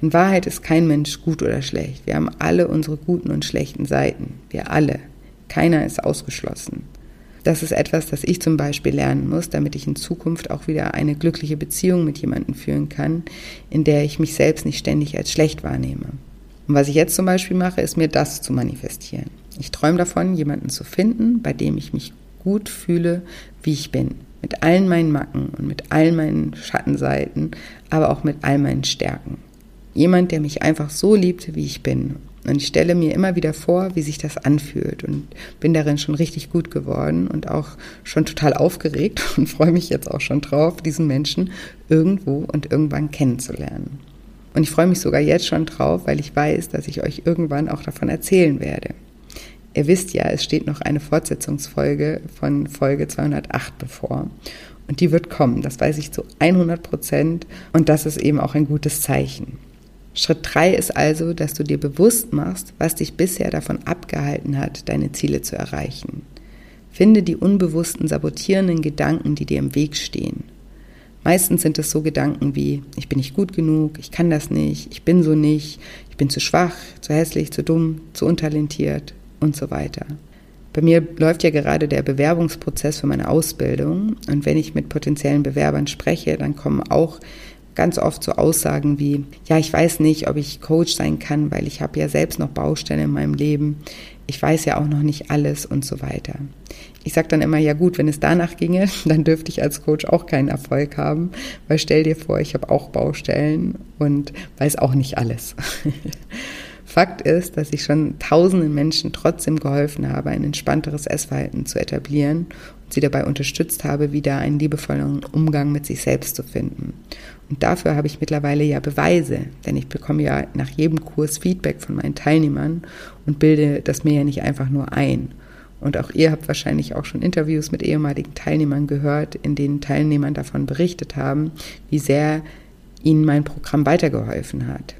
In Wahrheit ist kein Mensch gut oder schlecht. Wir haben alle unsere guten und schlechten Seiten. Wir alle. Keiner ist ausgeschlossen. Das ist etwas, das ich zum Beispiel lernen muss, damit ich in Zukunft auch wieder eine glückliche Beziehung mit jemandem führen kann, in der ich mich selbst nicht ständig als schlecht wahrnehme. Und was ich jetzt zum Beispiel mache, ist mir das zu manifestieren. Ich träume davon, jemanden zu finden, bei dem ich mich gut fühle, wie ich bin. Mit allen meinen Macken und mit allen meinen Schattenseiten, aber auch mit all meinen Stärken. Jemand, der mich einfach so liebt, wie ich bin und ich stelle mir immer wieder vor, wie sich das anfühlt und bin darin schon richtig gut geworden und auch schon total aufgeregt und freue mich jetzt auch schon drauf, diesen Menschen irgendwo und irgendwann kennenzulernen. Und ich freue mich sogar jetzt schon drauf, weil ich weiß, dass ich euch irgendwann auch davon erzählen werde. Ihr wisst ja, es steht noch eine Fortsetzungsfolge von Folge 208 bevor. Und die wird kommen, das weiß ich zu 100 Prozent. Und das ist eben auch ein gutes Zeichen. Schritt drei ist also, dass du dir bewusst machst, was dich bisher davon abgehalten hat, deine Ziele zu erreichen. Finde die unbewussten sabotierenden Gedanken, die dir im Weg stehen. Meistens sind es so Gedanken wie, ich bin nicht gut genug, ich kann das nicht, ich bin so nicht, ich bin zu schwach, zu hässlich, zu dumm, zu untalentiert und so weiter. Bei mir läuft ja gerade der Bewerbungsprozess für meine Ausbildung und wenn ich mit potenziellen Bewerbern spreche, dann kommen auch ganz oft so Aussagen wie, ja, ich weiß nicht, ob ich Coach sein kann, weil ich habe ja selbst noch Baustellen in meinem Leben. Ich weiß ja auch noch nicht alles und so weiter. Ich sage dann immer, ja gut, wenn es danach ginge, dann dürfte ich als Coach auch keinen Erfolg haben, weil stell dir vor, ich habe auch Baustellen und weiß auch nicht alles. Fakt ist, dass ich schon tausenden Menschen trotzdem geholfen habe, ein entspannteres Essverhalten zu etablieren und sie dabei unterstützt habe, wieder einen liebevollen Umgang mit sich selbst zu finden. Und dafür habe ich mittlerweile ja Beweise, denn ich bekomme ja nach jedem Kurs Feedback von meinen Teilnehmern und bilde das mir ja nicht einfach nur ein. Und auch ihr habt wahrscheinlich auch schon Interviews mit ehemaligen Teilnehmern gehört, in denen Teilnehmern davon berichtet haben, wie sehr ihnen mein Programm weitergeholfen hat.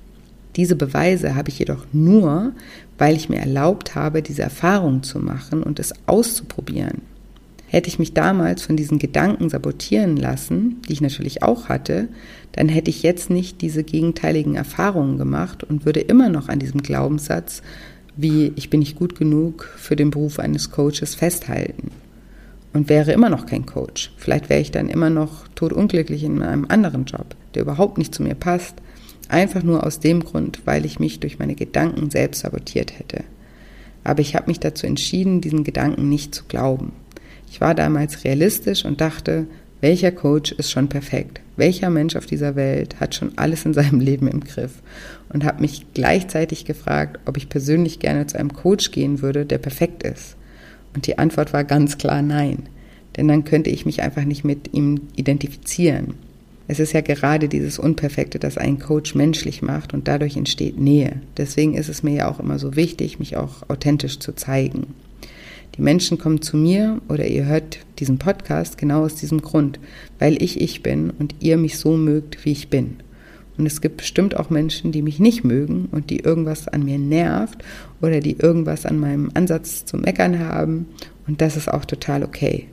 Diese Beweise habe ich jedoch nur, weil ich mir erlaubt habe, diese Erfahrung zu machen und es auszuprobieren. Hätte ich mich damals von diesen Gedanken sabotieren lassen, die ich natürlich auch hatte, dann hätte ich jetzt nicht diese gegenteiligen Erfahrungen gemacht und würde immer noch an diesem Glaubenssatz, wie ich bin nicht gut genug für den Beruf eines Coaches festhalten. Und wäre immer noch kein Coach. Vielleicht wäre ich dann immer noch todunglücklich in einem anderen Job, der überhaupt nicht zu mir passt. Einfach nur aus dem Grund, weil ich mich durch meine Gedanken selbst sabotiert hätte. Aber ich habe mich dazu entschieden, diesen Gedanken nicht zu glauben. Ich war damals realistisch und dachte, welcher Coach ist schon perfekt? Welcher Mensch auf dieser Welt hat schon alles in seinem Leben im Griff? Und habe mich gleichzeitig gefragt, ob ich persönlich gerne zu einem Coach gehen würde, der perfekt ist. Und die Antwort war ganz klar nein. Denn dann könnte ich mich einfach nicht mit ihm identifizieren. Es ist ja gerade dieses Unperfekte, das einen Coach menschlich macht und dadurch entsteht Nähe. Deswegen ist es mir ja auch immer so wichtig, mich auch authentisch zu zeigen. Die Menschen kommen zu mir oder ihr hört diesen Podcast genau aus diesem Grund, weil ich ich bin und ihr mich so mögt, wie ich bin. Und es gibt bestimmt auch Menschen, die mich nicht mögen und die irgendwas an mir nervt oder die irgendwas an meinem Ansatz zu meckern haben. Und das ist auch total okay.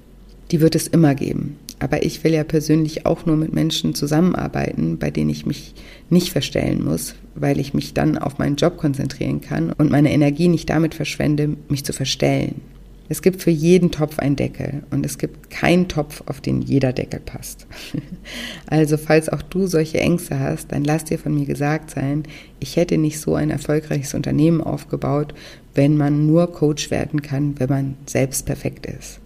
Die wird es immer geben. Aber ich will ja persönlich auch nur mit Menschen zusammenarbeiten, bei denen ich mich nicht verstellen muss, weil ich mich dann auf meinen Job konzentrieren kann und meine Energie nicht damit verschwende, mich zu verstellen. Es gibt für jeden Topf einen Deckel und es gibt keinen Topf, auf den jeder Deckel passt. Also falls auch du solche Ängste hast, dann lass dir von mir gesagt sein, ich hätte nicht so ein erfolgreiches Unternehmen aufgebaut, wenn man nur Coach werden kann, wenn man selbst perfekt ist.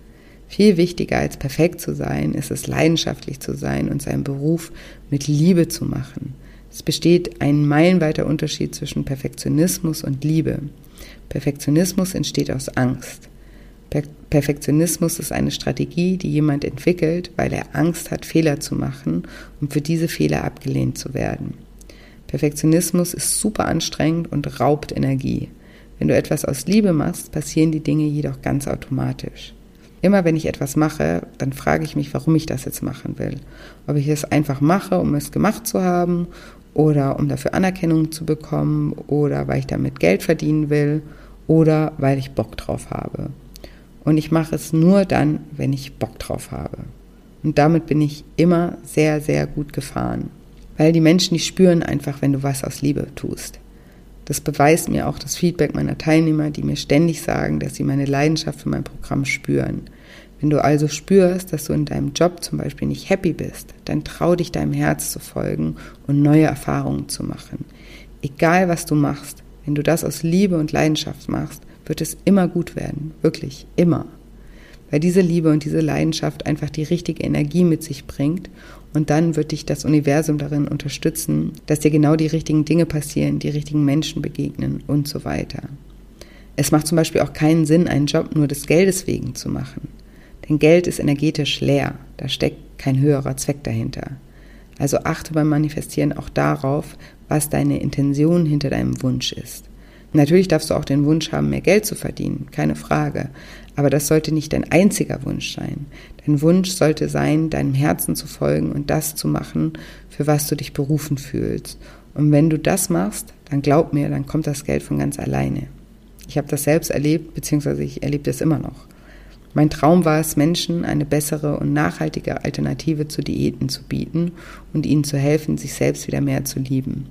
Viel wichtiger als perfekt zu sein, ist es leidenschaftlich zu sein und seinen Beruf mit Liebe zu machen. Es besteht ein meilenweiter Unterschied zwischen Perfektionismus und Liebe. Perfektionismus entsteht aus Angst. Per Perfektionismus ist eine Strategie, die jemand entwickelt, weil er Angst hat, Fehler zu machen und für diese Fehler abgelehnt zu werden. Perfektionismus ist super anstrengend und raubt Energie. Wenn du etwas aus Liebe machst, passieren die Dinge jedoch ganz automatisch. Immer wenn ich etwas mache, dann frage ich mich, warum ich das jetzt machen will. Ob ich es einfach mache, um es gemacht zu haben oder um dafür Anerkennung zu bekommen oder weil ich damit Geld verdienen will oder weil ich Bock drauf habe. Und ich mache es nur dann, wenn ich Bock drauf habe. Und damit bin ich immer sehr, sehr gut gefahren. Weil die Menschen, die spüren einfach, wenn du was aus Liebe tust. Das beweist mir auch das Feedback meiner Teilnehmer, die mir ständig sagen, dass sie meine Leidenschaft für mein Programm spüren. Wenn du also spürst, dass du in deinem Job zum Beispiel nicht happy bist, dann trau dich deinem Herz zu folgen und neue Erfahrungen zu machen. Egal was du machst, wenn du das aus Liebe und Leidenschaft machst, wird es immer gut werden. Wirklich, immer. Weil diese Liebe und diese Leidenschaft einfach die richtige Energie mit sich bringt und dann wird dich das Universum darin unterstützen, dass dir genau die richtigen Dinge passieren, die richtigen Menschen begegnen und so weiter. Es macht zum Beispiel auch keinen Sinn, einen Job nur des Geldes wegen zu machen. Denn Geld ist energetisch leer, da steckt kein höherer Zweck dahinter. Also achte beim Manifestieren auch darauf, was deine Intention hinter deinem Wunsch ist. Natürlich darfst du auch den Wunsch haben, mehr Geld zu verdienen, keine Frage. Aber das sollte nicht dein einziger Wunsch sein. Dein Wunsch sollte sein, deinem Herzen zu folgen und das zu machen, für was du dich berufen fühlst. Und wenn du das machst, dann glaub mir, dann kommt das Geld von ganz alleine. Ich habe das selbst erlebt, beziehungsweise ich erlebe das immer noch. Mein Traum war es, Menschen eine bessere und nachhaltige Alternative zu Diäten zu bieten und ihnen zu helfen, sich selbst wieder mehr zu lieben.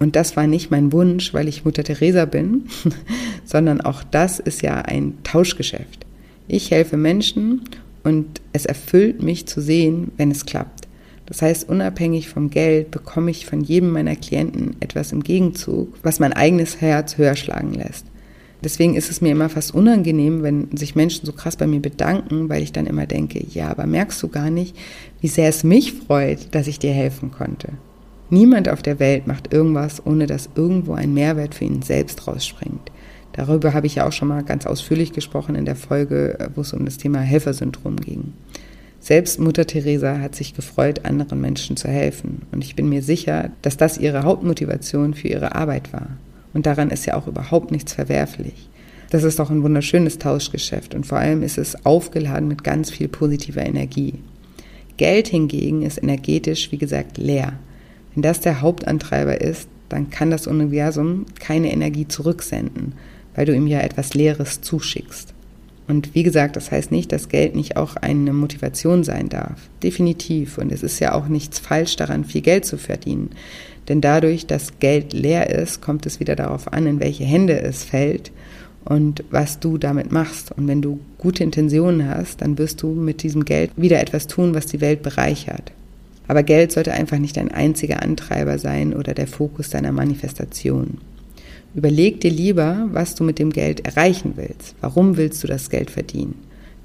Und das war nicht mein Wunsch, weil ich Mutter Teresa bin, sondern auch das ist ja ein Tauschgeschäft. Ich helfe Menschen und es erfüllt mich zu sehen, wenn es klappt. Das heißt, unabhängig vom Geld bekomme ich von jedem meiner Klienten etwas im Gegenzug, was mein eigenes Herz höher schlagen lässt. Deswegen ist es mir immer fast unangenehm, wenn sich Menschen so krass bei mir bedanken, weil ich dann immer denke, ja, aber merkst du gar nicht, wie sehr es mich freut, dass ich dir helfen konnte. Niemand auf der Welt macht irgendwas, ohne dass irgendwo ein Mehrwert für ihn selbst rausspringt. Darüber habe ich ja auch schon mal ganz ausführlich gesprochen in der Folge, wo es um das Thema Helfersyndrom ging. Selbst Mutter Teresa hat sich gefreut, anderen Menschen zu helfen. Und ich bin mir sicher, dass das ihre Hauptmotivation für ihre Arbeit war. Und daran ist ja auch überhaupt nichts verwerflich. Das ist doch ein wunderschönes Tauschgeschäft und vor allem ist es aufgeladen mit ganz viel positiver Energie. Geld hingegen ist energetisch, wie gesagt, leer. Wenn das der Hauptantreiber ist, dann kann das Universum keine Energie zurücksenden, weil du ihm ja etwas Leeres zuschickst. Und wie gesagt, das heißt nicht, dass Geld nicht auch eine Motivation sein darf. Definitiv. Und es ist ja auch nichts falsch daran, viel Geld zu verdienen. Denn dadurch, dass Geld leer ist, kommt es wieder darauf an, in welche Hände es fällt und was du damit machst. Und wenn du gute Intentionen hast, dann wirst du mit diesem Geld wieder etwas tun, was die Welt bereichert. Aber Geld sollte einfach nicht dein einziger Antreiber sein oder der Fokus deiner Manifestation. Überleg dir lieber, was du mit dem Geld erreichen willst. Warum willst du das Geld verdienen?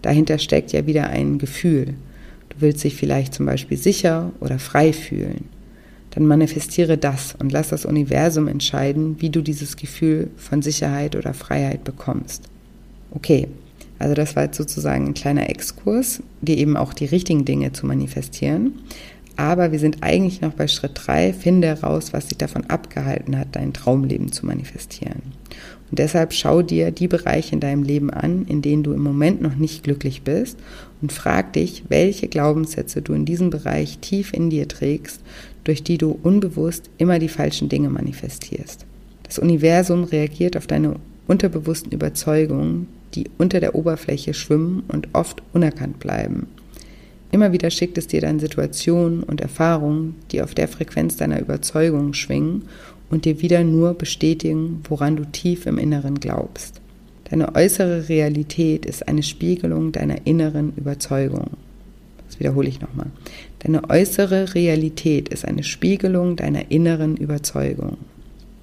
Dahinter steckt ja wieder ein Gefühl. Du willst dich vielleicht zum Beispiel sicher oder frei fühlen. Dann manifestiere das und lass das Universum entscheiden, wie du dieses Gefühl von Sicherheit oder Freiheit bekommst. Okay, also das war jetzt sozusagen ein kleiner Exkurs, dir eben auch die richtigen Dinge zu manifestieren. Aber wir sind eigentlich noch bei Schritt drei. Finde heraus, was dich davon abgehalten hat, dein Traumleben zu manifestieren. Und deshalb schau dir die Bereiche in deinem Leben an, in denen du im Moment noch nicht glücklich bist und frag dich, welche Glaubenssätze du in diesem Bereich tief in dir trägst, durch die du unbewusst immer die falschen Dinge manifestierst. Das Universum reagiert auf deine unterbewussten Überzeugungen, die unter der Oberfläche schwimmen und oft unerkannt bleiben. Immer wieder schickt es dir dann Situationen und Erfahrungen, die auf der Frequenz deiner Überzeugung schwingen und dir wieder nur bestätigen, woran du tief im Inneren glaubst. Deine äußere Realität ist eine Spiegelung deiner inneren Überzeugung. Das wiederhole ich nochmal. Deine äußere Realität ist eine Spiegelung deiner inneren Überzeugung.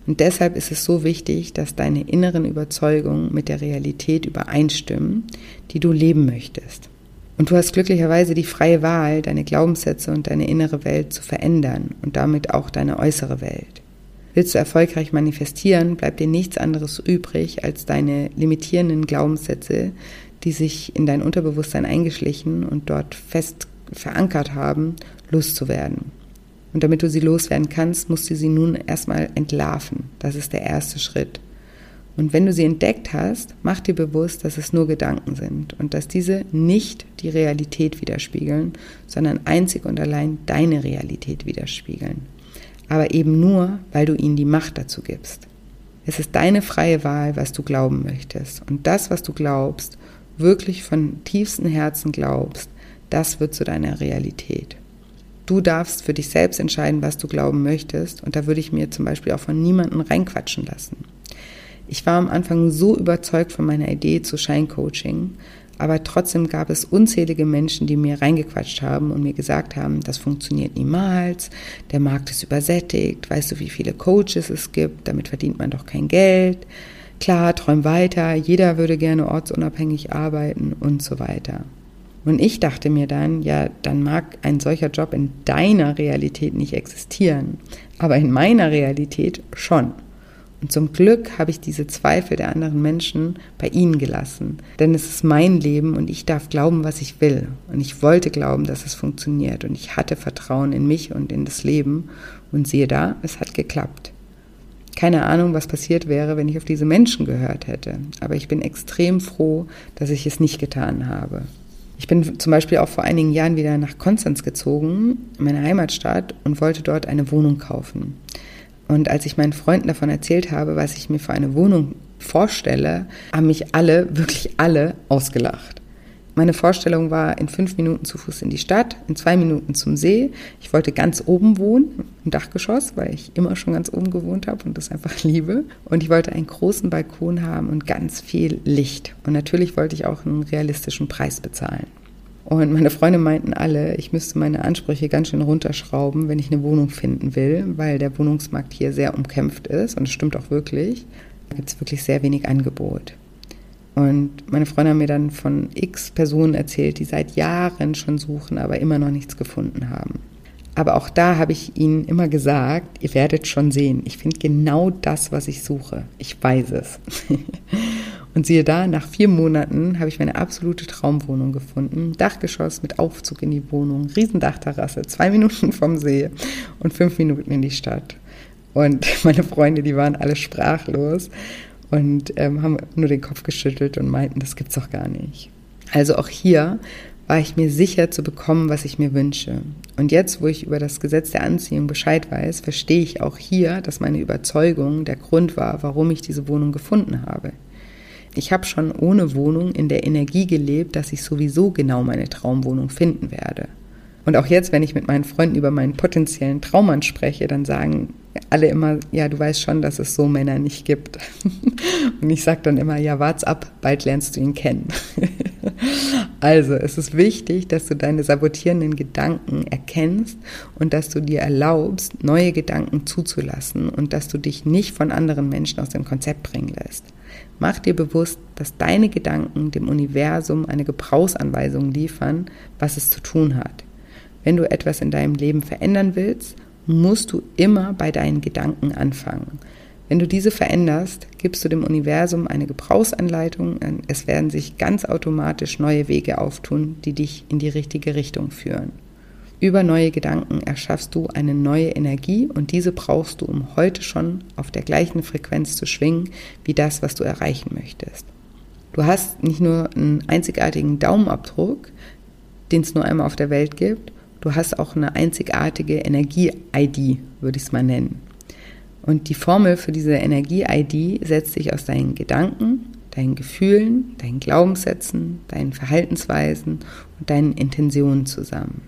Und deshalb ist es so wichtig, dass deine inneren Überzeugungen mit der Realität übereinstimmen, die du leben möchtest. Und du hast glücklicherweise die freie Wahl, deine Glaubenssätze und deine innere Welt zu verändern und damit auch deine äußere Welt. Willst du erfolgreich manifestieren, bleibt dir nichts anderes übrig, als deine limitierenden Glaubenssätze, die sich in dein Unterbewusstsein eingeschlichen und dort fest verankert haben, loszuwerden. Und damit du sie loswerden kannst, musst du sie nun erstmal entlarven. Das ist der erste Schritt. Und wenn du sie entdeckt hast, mach dir bewusst, dass es nur Gedanken sind und dass diese nicht die Realität widerspiegeln, sondern einzig und allein deine Realität widerspiegeln. Aber eben nur, weil du ihnen die Macht dazu gibst. Es ist deine freie Wahl, was du glauben möchtest. Und das, was du glaubst, wirklich von tiefstem Herzen glaubst, das wird zu deiner Realität. Du darfst für dich selbst entscheiden, was du glauben möchtest. Und da würde ich mir zum Beispiel auch von niemandem reinquatschen lassen. Ich war am Anfang so überzeugt von meiner Idee zu Scheincoaching, aber trotzdem gab es unzählige Menschen, die mir reingequatscht haben und mir gesagt haben, das funktioniert niemals, der Markt ist übersättigt, weißt du, wie viele Coaches es gibt, damit verdient man doch kein Geld. Klar, träum weiter, jeder würde gerne ortsunabhängig arbeiten und so weiter. Und ich dachte mir dann, ja, dann mag ein solcher Job in deiner Realität nicht existieren, aber in meiner Realität schon. Und zum Glück habe ich diese Zweifel der anderen Menschen bei ihnen gelassen. Denn es ist mein Leben und ich darf glauben, was ich will. Und ich wollte glauben, dass es funktioniert. Und ich hatte Vertrauen in mich und in das Leben. Und siehe da, es hat geklappt. Keine Ahnung, was passiert wäre, wenn ich auf diese Menschen gehört hätte. Aber ich bin extrem froh, dass ich es nicht getan habe. Ich bin zum Beispiel auch vor einigen Jahren wieder nach Konstanz gezogen, meine Heimatstadt, und wollte dort eine Wohnung kaufen. Und als ich meinen Freunden davon erzählt habe, was ich mir für eine Wohnung vorstelle, haben mich alle, wirklich alle, ausgelacht. Meine Vorstellung war in fünf Minuten zu Fuß in die Stadt, in zwei Minuten zum See. Ich wollte ganz oben wohnen, im Dachgeschoss, weil ich immer schon ganz oben gewohnt habe und das einfach liebe. Und ich wollte einen großen Balkon haben und ganz viel Licht. Und natürlich wollte ich auch einen realistischen Preis bezahlen. Und meine Freunde meinten alle, ich müsste meine Ansprüche ganz schön runterschrauben, wenn ich eine Wohnung finden will, weil der Wohnungsmarkt hier sehr umkämpft ist. Und es stimmt auch wirklich. Da gibt es wirklich sehr wenig Angebot. Und meine Freunde haben mir dann von x Personen erzählt, die seit Jahren schon suchen, aber immer noch nichts gefunden haben. Aber auch da habe ich ihnen immer gesagt, ihr werdet schon sehen, ich finde genau das, was ich suche. Ich weiß es. Und siehe da, nach vier Monaten habe ich meine absolute Traumwohnung gefunden. Dachgeschoss mit Aufzug in die Wohnung, Riesendachterrasse, zwei Minuten vom See und fünf Minuten in die Stadt. Und meine Freunde, die waren alle sprachlos und ähm, haben nur den Kopf geschüttelt und meinten, das gibt's doch gar nicht. Also auch hier war ich mir sicher zu bekommen, was ich mir wünsche. Und jetzt, wo ich über das Gesetz der Anziehung Bescheid weiß, verstehe ich auch hier, dass meine Überzeugung der Grund war, warum ich diese Wohnung gefunden habe. Ich habe schon ohne Wohnung in der Energie gelebt, dass ich sowieso genau meine Traumwohnung finden werde. Und auch jetzt, wenn ich mit meinen Freunden über meinen potenziellen Traummann spreche, dann sagen alle immer, ja, du weißt schon, dass es so Männer nicht gibt. Und ich sage dann immer, ja, wart's ab, bald lernst du ihn kennen. Also, es ist wichtig, dass du deine sabotierenden Gedanken erkennst und dass du dir erlaubst, neue Gedanken zuzulassen und dass du dich nicht von anderen Menschen aus dem Konzept bringen lässt. Mach dir bewusst, dass deine Gedanken dem Universum eine Gebrauchsanweisung liefern, was es zu tun hat. Wenn du etwas in deinem Leben verändern willst, musst du immer bei deinen Gedanken anfangen. Wenn du diese veränderst, gibst du dem Universum eine Gebrauchsanleitung. Es werden sich ganz automatisch neue Wege auftun, die dich in die richtige Richtung führen. Über neue Gedanken erschaffst du eine neue Energie und diese brauchst du, um heute schon auf der gleichen Frequenz zu schwingen wie das, was du erreichen möchtest. Du hast nicht nur einen einzigartigen Daumenabdruck, den es nur einmal auf der Welt gibt, du hast auch eine einzigartige Energie-ID, würde ich es mal nennen. Und die Formel für diese Energie-ID setzt sich aus deinen Gedanken, deinen Gefühlen, deinen Glaubenssätzen, deinen Verhaltensweisen und deinen Intentionen zusammen.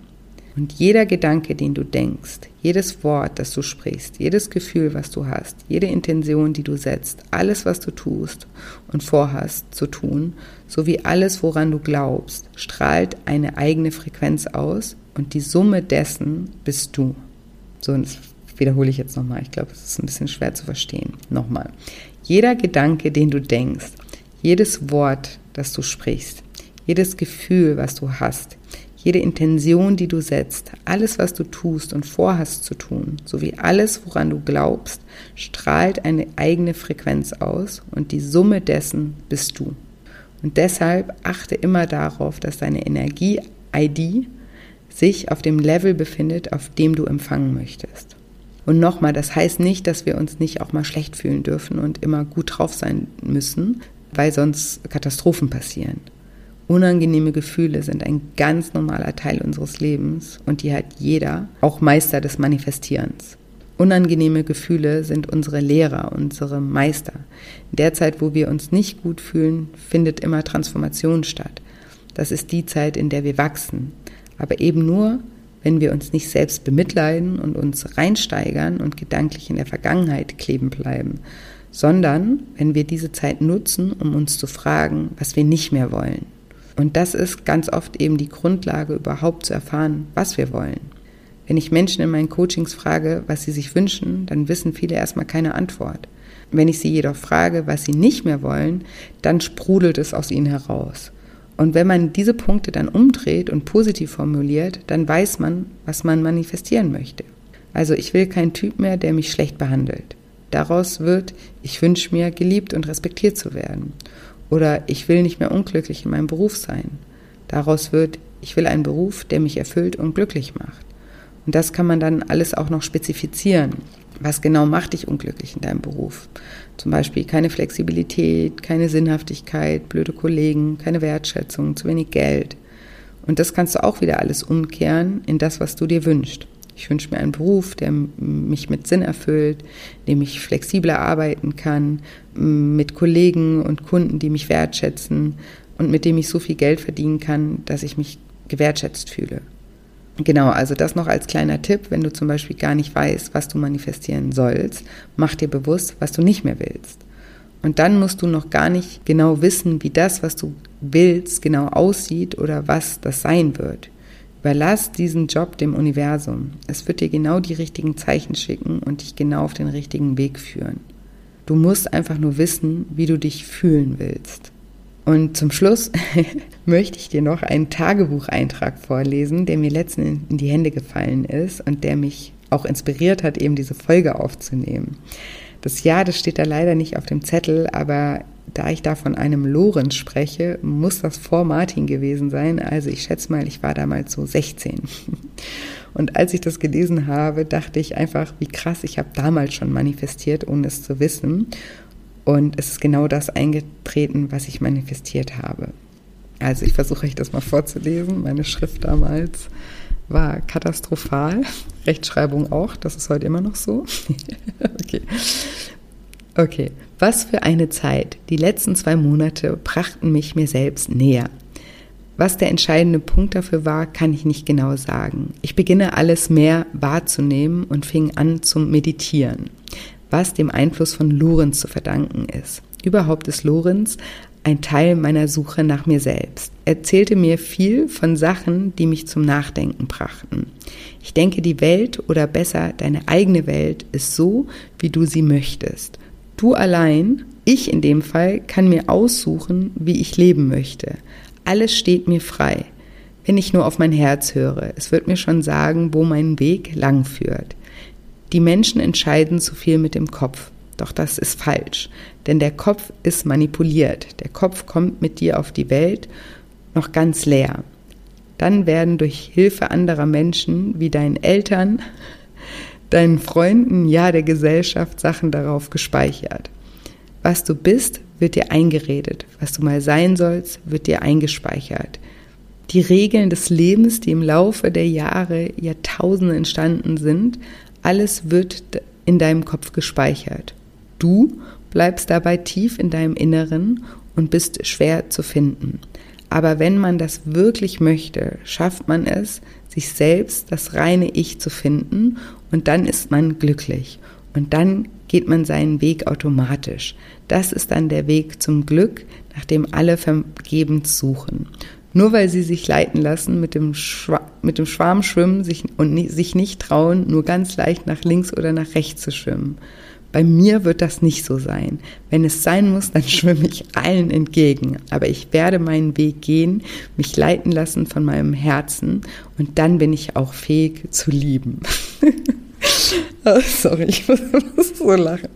Und jeder Gedanke, den du denkst, jedes Wort, das du sprichst, jedes Gefühl, was du hast, jede Intention, die du setzt, alles, was du tust und vorhast zu tun, sowie alles, woran du glaubst, strahlt eine eigene Frequenz aus und die Summe dessen bist du. So, das wiederhole ich jetzt nochmal. Ich glaube, es ist ein bisschen schwer zu verstehen. Nochmal. Jeder Gedanke, den du denkst, jedes Wort, das du sprichst, jedes Gefühl, was du hast, jede Intention, die du setzt, alles, was du tust und vorhast zu tun, sowie alles, woran du glaubst, strahlt eine eigene Frequenz aus und die Summe dessen bist du. Und deshalb achte immer darauf, dass deine Energie-ID sich auf dem Level befindet, auf dem du empfangen möchtest. Und nochmal, das heißt nicht, dass wir uns nicht auch mal schlecht fühlen dürfen und immer gut drauf sein müssen, weil sonst Katastrophen passieren. Unangenehme Gefühle sind ein ganz normaler Teil unseres Lebens und die hat jeder, auch Meister des Manifestierens. Unangenehme Gefühle sind unsere Lehrer, unsere Meister. In der Zeit, wo wir uns nicht gut fühlen, findet immer Transformation statt. Das ist die Zeit, in der wir wachsen. Aber eben nur, wenn wir uns nicht selbst bemitleiden und uns reinsteigern und gedanklich in der Vergangenheit kleben bleiben, sondern wenn wir diese Zeit nutzen, um uns zu fragen, was wir nicht mehr wollen. Und das ist ganz oft eben die Grundlage, überhaupt zu erfahren, was wir wollen. Wenn ich Menschen in meinen Coachings frage, was sie sich wünschen, dann wissen viele erstmal keine Antwort. Wenn ich sie jedoch frage, was sie nicht mehr wollen, dann sprudelt es aus ihnen heraus. Und wenn man diese Punkte dann umdreht und positiv formuliert, dann weiß man, was man manifestieren möchte. Also ich will keinen Typ mehr, der mich schlecht behandelt. Daraus wird, ich wünsche mir, geliebt und respektiert zu werden. Oder ich will nicht mehr unglücklich in meinem Beruf sein. Daraus wird, ich will einen Beruf, der mich erfüllt und glücklich macht. Und das kann man dann alles auch noch spezifizieren. Was genau macht dich unglücklich in deinem Beruf? Zum Beispiel keine Flexibilität, keine Sinnhaftigkeit, blöde Kollegen, keine Wertschätzung, zu wenig Geld. Und das kannst du auch wieder alles umkehren in das, was du dir wünschst. Ich wünsche mir einen Beruf, der mich mit Sinn erfüllt, in dem ich flexibler arbeiten kann, mit Kollegen und Kunden, die mich wertschätzen und mit dem ich so viel Geld verdienen kann, dass ich mich gewertschätzt fühle. Genau, also das noch als kleiner Tipp, wenn du zum Beispiel gar nicht weißt, was du manifestieren sollst, mach dir bewusst, was du nicht mehr willst. Und dann musst du noch gar nicht genau wissen, wie das, was du willst, genau aussieht oder was das sein wird. Überlass diesen Job dem Universum. Es wird dir genau die richtigen Zeichen schicken und dich genau auf den richtigen Weg führen. Du musst einfach nur wissen, wie du dich fühlen willst. Und zum Schluss möchte ich dir noch einen Tagebucheintrag vorlesen, der mir letztens in die Hände gefallen ist und der mich auch inspiriert hat, eben diese Folge aufzunehmen. Das Jahr, das steht da leider nicht auf dem Zettel, aber da ich da von einem Lorenz spreche, muss das vor Martin gewesen sein. Also ich schätze mal, ich war damals so 16. Und als ich das gelesen habe, dachte ich einfach, wie krass, ich habe damals schon manifestiert, ohne es zu wissen. Und es ist genau das eingetreten, was ich manifestiert habe. Also ich versuche euch das mal vorzulesen. Meine Schrift damals war katastrophal. Rechtschreibung auch, das ist heute immer noch so. okay. Okay, was für eine Zeit. Die letzten zwei Monate brachten mich mir selbst näher. Was der entscheidende Punkt dafür war, kann ich nicht genau sagen. Ich beginne alles mehr wahrzunehmen und fing an zum Meditieren, was dem Einfluss von Lorenz zu verdanken ist. Überhaupt ist Lorenz ein Teil meiner Suche nach mir selbst. Er erzählte mir viel von Sachen, die mich zum Nachdenken brachten. Ich denke, die Welt oder besser deine eigene Welt ist so, wie du sie möchtest. Du allein, ich in dem Fall, kann mir aussuchen, wie ich leben möchte. Alles steht mir frei, wenn ich nur auf mein Herz höre. Es wird mir schon sagen, wo mein Weg lang führt. Die Menschen entscheiden zu viel mit dem Kopf. Doch das ist falsch, denn der Kopf ist manipuliert. Der Kopf kommt mit dir auf die Welt noch ganz leer. Dann werden durch Hilfe anderer Menschen wie deinen Eltern, deinen Freunden, ja der Gesellschaft Sachen darauf gespeichert. Was du bist, wird dir eingeredet. Was du mal sein sollst, wird dir eingespeichert. Die Regeln des Lebens, die im Laufe der Jahre, Jahrtausende entstanden sind, alles wird in deinem Kopf gespeichert. Du bleibst dabei tief in deinem Inneren und bist schwer zu finden. Aber wenn man das wirklich möchte, schafft man es, sich selbst das reine Ich zu finden und dann ist man glücklich. Und dann geht man seinen Weg automatisch. Das ist dann der Weg zum Glück, nach dem alle vergebens suchen. Nur weil sie sich leiten lassen, mit dem, Schwa mit dem Schwarm schwimmen sich, und sich nicht trauen, nur ganz leicht nach links oder nach rechts zu schwimmen. Bei mir wird das nicht so sein. Wenn es sein muss, dann schwimme ich allen entgegen. Aber ich werde meinen Weg gehen, mich leiten lassen von meinem Herzen und dann bin ich auch fähig zu lieben. oh, sorry, ich muss so lachen,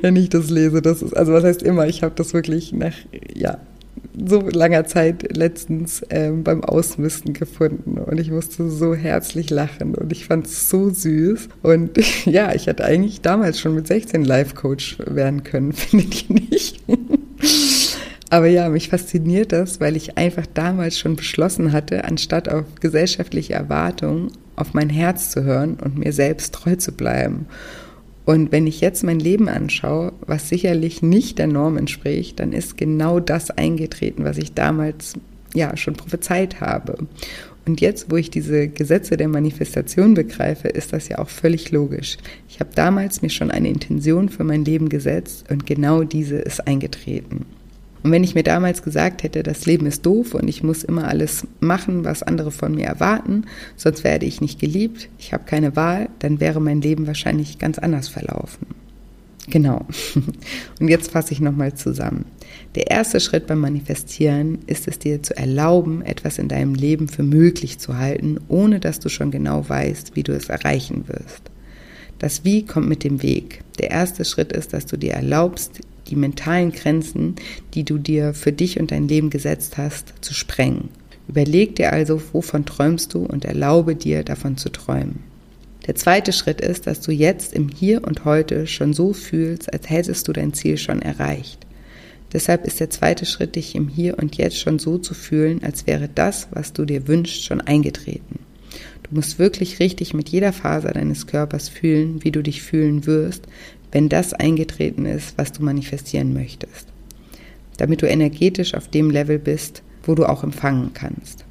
wenn ich das lese. Das ist, also was heißt immer, ich habe das wirklich nach, ja, so langer Zeit letztens ähm, beim Ausmisten gefunden und ich musste so herzlich lachen und ich fand es so süß. Und ja, ich hätte eigentlich damals schon mit 16 Life-Coach werden können, findet ihr nicht? Aber ja, mich fasziniert das, weil ich einfach damals schon beschlossen hatte, anstatt auf gesellschaftliche Erwartungen auf mein Herz zu hören und mir selbst treu zu bleiben. Und wenn ich jetzt mein Leben anschaue, was sicherlich nicht der Norm entspricht, dann ist genau das eingetreten, was ich damals ja schon prophezeit habe. Und jetzt, wo ich diese Gesetze der Manifestation begreife, ist das ja auch völlig logisch. Ich habe damals mir schon eine Intention für mein Leben gesetzt und genau diese ist eingetreten. Und wenn ich mir damals gesagt hätte, das Leben ist doof und ich muss immer alles machen, was andere von mir erwarten, sonst werde ich nicht geliebt, ich habe keine Wahl, dann wäre mein Leben wahrscheinlich ganz anders verlaufen. Genau. Und jetzt fasse ich nochmal zusammen. Der erste Schritt beim Manifestieren ist es dir zu erlauben, etwas in deinem Leben für möglich zu halten, ohne dass du schon genau weißt, wie du es erreichen wirst. Das Wie kommt mit dem Weg. Der erste Schritt ist, dass du dir erlaubst, die mentalen Grenzen, die du dir für dich und dein Leben gesetzt hast, zu sprengen. Überleg dir also, wovon träumst du und erlaube dir, davon zu träumen. Der zweite Schritt ist, dass du jetzt im Hier und Heute schon so fühlst, als hättest du dein Ziel schon erreicht. Deshalb ist der zweite Schritt, dich im Hier und Jetzt schon so zu fühlen, als wäre das, was du dir wünschst, schon eingetreten. Du musst wirklich richtig mit jeder Faser deines Körpers fühlen, wie du dich fühlen wirst, wenn das eingetreten ist, was du manifestieren möchtest. Damit du energetisch auf dem Level bist, wo du auch empfangen kannst.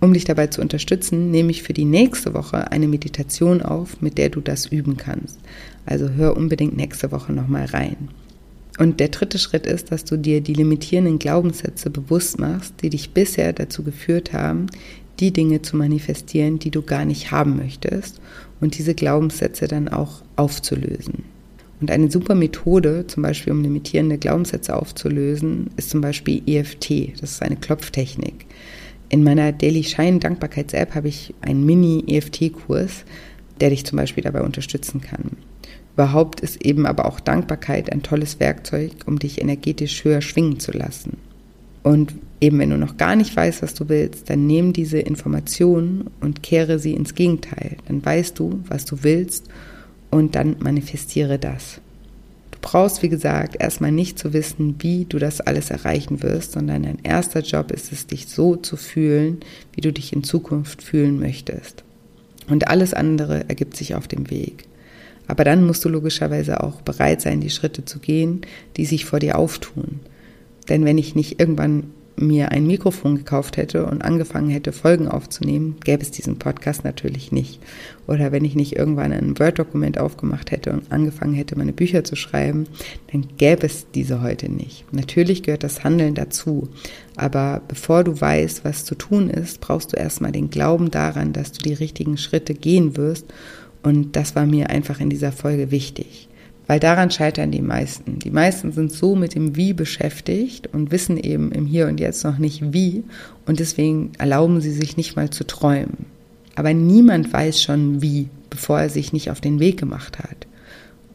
Um dich dabei zu unterstützen, nehme ich für die nächste Woche eine Meditation auf, mit der du das üben kannst. Also hör unbedingt nächste Woche nochmal rein. Und der dritte Schritt ist, dass du dir die limitierenden Glaubenssätze bewusst machst, die dich bisher dazu geführt haben, die Dinge zu manifestieren, die du gar nicht haben möchtest und diese Glaubenssätze dann auch aufzulösen. Und eine super Methode, zum Beispiel um limitierende Glaubenssätze aufzulösen, ist zum Beispiel EFT. Das ist eine Klopftechnik. In meiner Daily Shine Dankbarkeits-App habe ich einen Mini-EFT-Kurs, der dich zum Beispiel dabei unterstützen kann. Überhaupt ist eben aber auch Dankbarkeit ein tolles Werkzeug, um dich energetisch höher schwingen zu lassen. Und eben wenn du noch gar nicht weißt, was du willst, dann nimm diese Informationen und kehre sie ins Gegenteil. Dann weißt du, was du willst und dann manifestiere das. Du brauchst, wie gesagt, erstmal nicht zu wissen, wie du das alles erreichen wirst, sondern dein erster Job ist es, dich so zu fühlen, wie du dich in Zukunft fühlen möchtest. Und alles andere ergibt sich auf dem Weg. Aber dann musst du logischerweise auch bereit sein, die Schritte zu gehen, die sich vor dir auftun. Denn wenn ich nicht irgendwann mir ein Mikrofon gekauft hätte und angefangen hätte, Folgen aufzunehmen, gäbe es diesen Podcast natürlich nicht. Oder wenn ich nicht irgendwann ein Word-Dokument aufgemacht hätte und angefangen hätte, meine Bücher zu schreiben, dann gäbe es diese heute nicht. Natürlich gehört das Handeln dazu. Aber bevor du weißt, was zu tun ist, brauchst du erstmal den Glauben daran, dass du die richtigen Schritte gehen wirst. Und das war mir einfach in dieser Folge wichtig weil daran scheitern die meisten. Die meisten sind so mit dem Wie beschäftigt und wissen eben im Hier und Jetzt noch nicht wie und deswegen erlauben sie sich nicht mal zu träumen. Aber niemand weiß schon wie, bevor er sich nicht auf den Weg gemacht hat.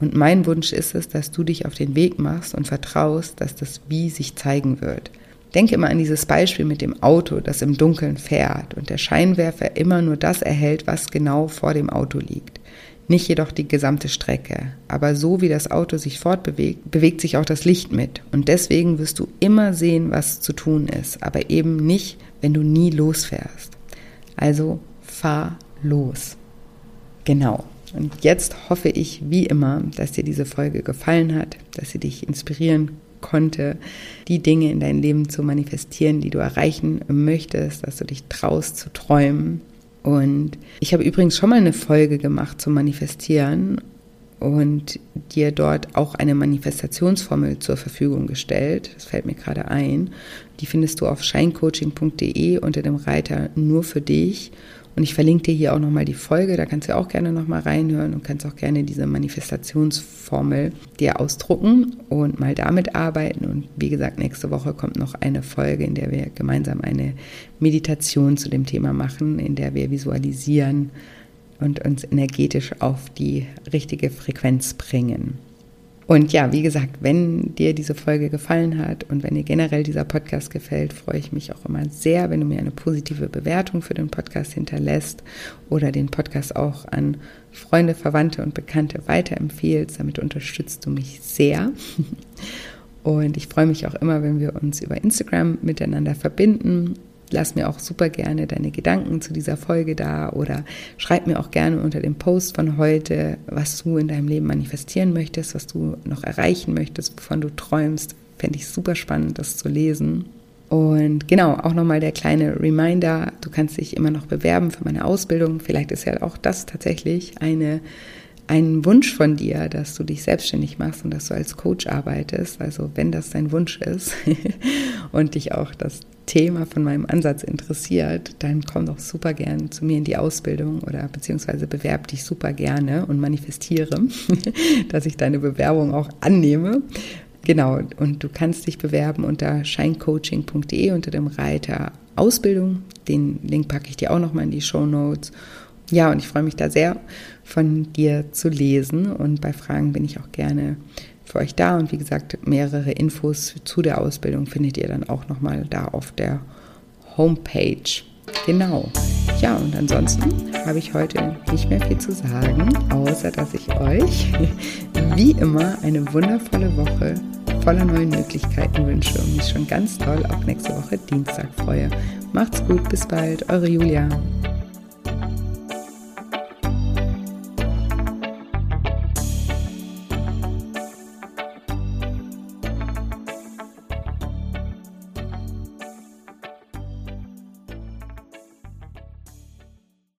Und mein Wunsch ist es, dass du dich auf den Weg machst und vertraust, dass das Wie sich zeigen wird. Denke immer an dieses Beispiel mit dem Auto, das im Dunkeln fährt und der Scheinwerfer immer nur das erhält, was genau vor dem Auto liegt nicht jedoch die gesamte Strecke. Aber so wie das Auto sich fortbewegt, bewegt sich auch das Licht mit. Und deswegen wirst du immer sehen, was zu tun ist, aber eben nicht, wenn du nie losfährst. Also fahr los. Genau. Und jetzt hoffe ich, wie immer, dass dir diese Folge gefallen hat, dass sie dich inspirieren konnte, die Dinge in dein Leben zu manifestieren, die du erreichen möchtest, dass du dich traust zu träumen. Und ich habe übrigens schon mal eine Folge gemacht zum Manifestieren und dir dort auch eine Manifestationsformel zur Verfügung gestellt. Das fällt mir gerade ein. Die findest du auf scheincoaching.de unter dem Reiter nur für dich. Und ich verlinke dir hier auch nochmal die Folge, da kannst du auch gerne nochmal reinhören und kannst auch gerne diese Manifestationsformel dir ausdrucken und mal damit arbeiten. Und wie gesagt, nächste Woche kommt noch eine Folge, in der wir gemeinsam eine Meditation zu dem Thema machen, in der wir visualisieren, und uns energetisch auf die richtige Frequenz bringen. Und ja, wie gesagt, wenn dir diese Folge gefallen hat und wenn dir generell dieser Podcast gefällt, freue ich mich auch immer sehr, wenn du mir eine positive Bewertung für den Podcast hinterlässt oder den Podcast auch an Freunde, Verwandte und Bekannte weiterempfehlst. Damit unterstützt du mich sehr. Und ich freue mich auch immer, wenn wir uns über Instagram miteinander verbinden Lass mir auch super gerne deine Gedanken zu dieser Folge da oder schreib mir auch gerne unter dem Post von heute, was du in deinem Leben manifestieren möchtest, was du noch erreichen möchtest, wovon du träumst. Fände ich super spannend, das zu lesen. Und genau, auch nochmal der kleine Reminder, du kannst dich immer noch bewerben für meine Ausbildung. Vielleicht ist ja auch das tatsächlich eine ein Wunsch von dir, dass du dich selbstständig machst und dass du als Coach arbeitest, also wenn das dein Wunsch ist und dich auch das Thema von meinem Ansatz interessiert, dann komm doch super gern zu mir in die Ausbildung oder beziehungsweise bewerb dich super gerne und manifestiere, dass ich deine Bewerbung auch annehme. Genau, und du kannst dich bewerben unter scheincoaching.de unter dem Reiter Ausbildung. Den Link packe ich dir auch nochmal in die Show Notes. Ja, und ich freue mich da sehr, von dir zu lesen. Und bei Fragen bin ich auch gerne für euch da. Und wie gesagt, mehrere Infos zu der Ausbildung findet ihr dann auch nochmal da auf der Homepage. Genau. Ja, und ansonsten habe ich heute nicht mehr viel zu sagen, außer dass ich euch wie immer eine wundervolle Woche voller neuen Möglichkeiten wünsche und mich schon ganz toll auf nächste Woche Dienstag freue. Macht's gut, bis bald, eure Julia.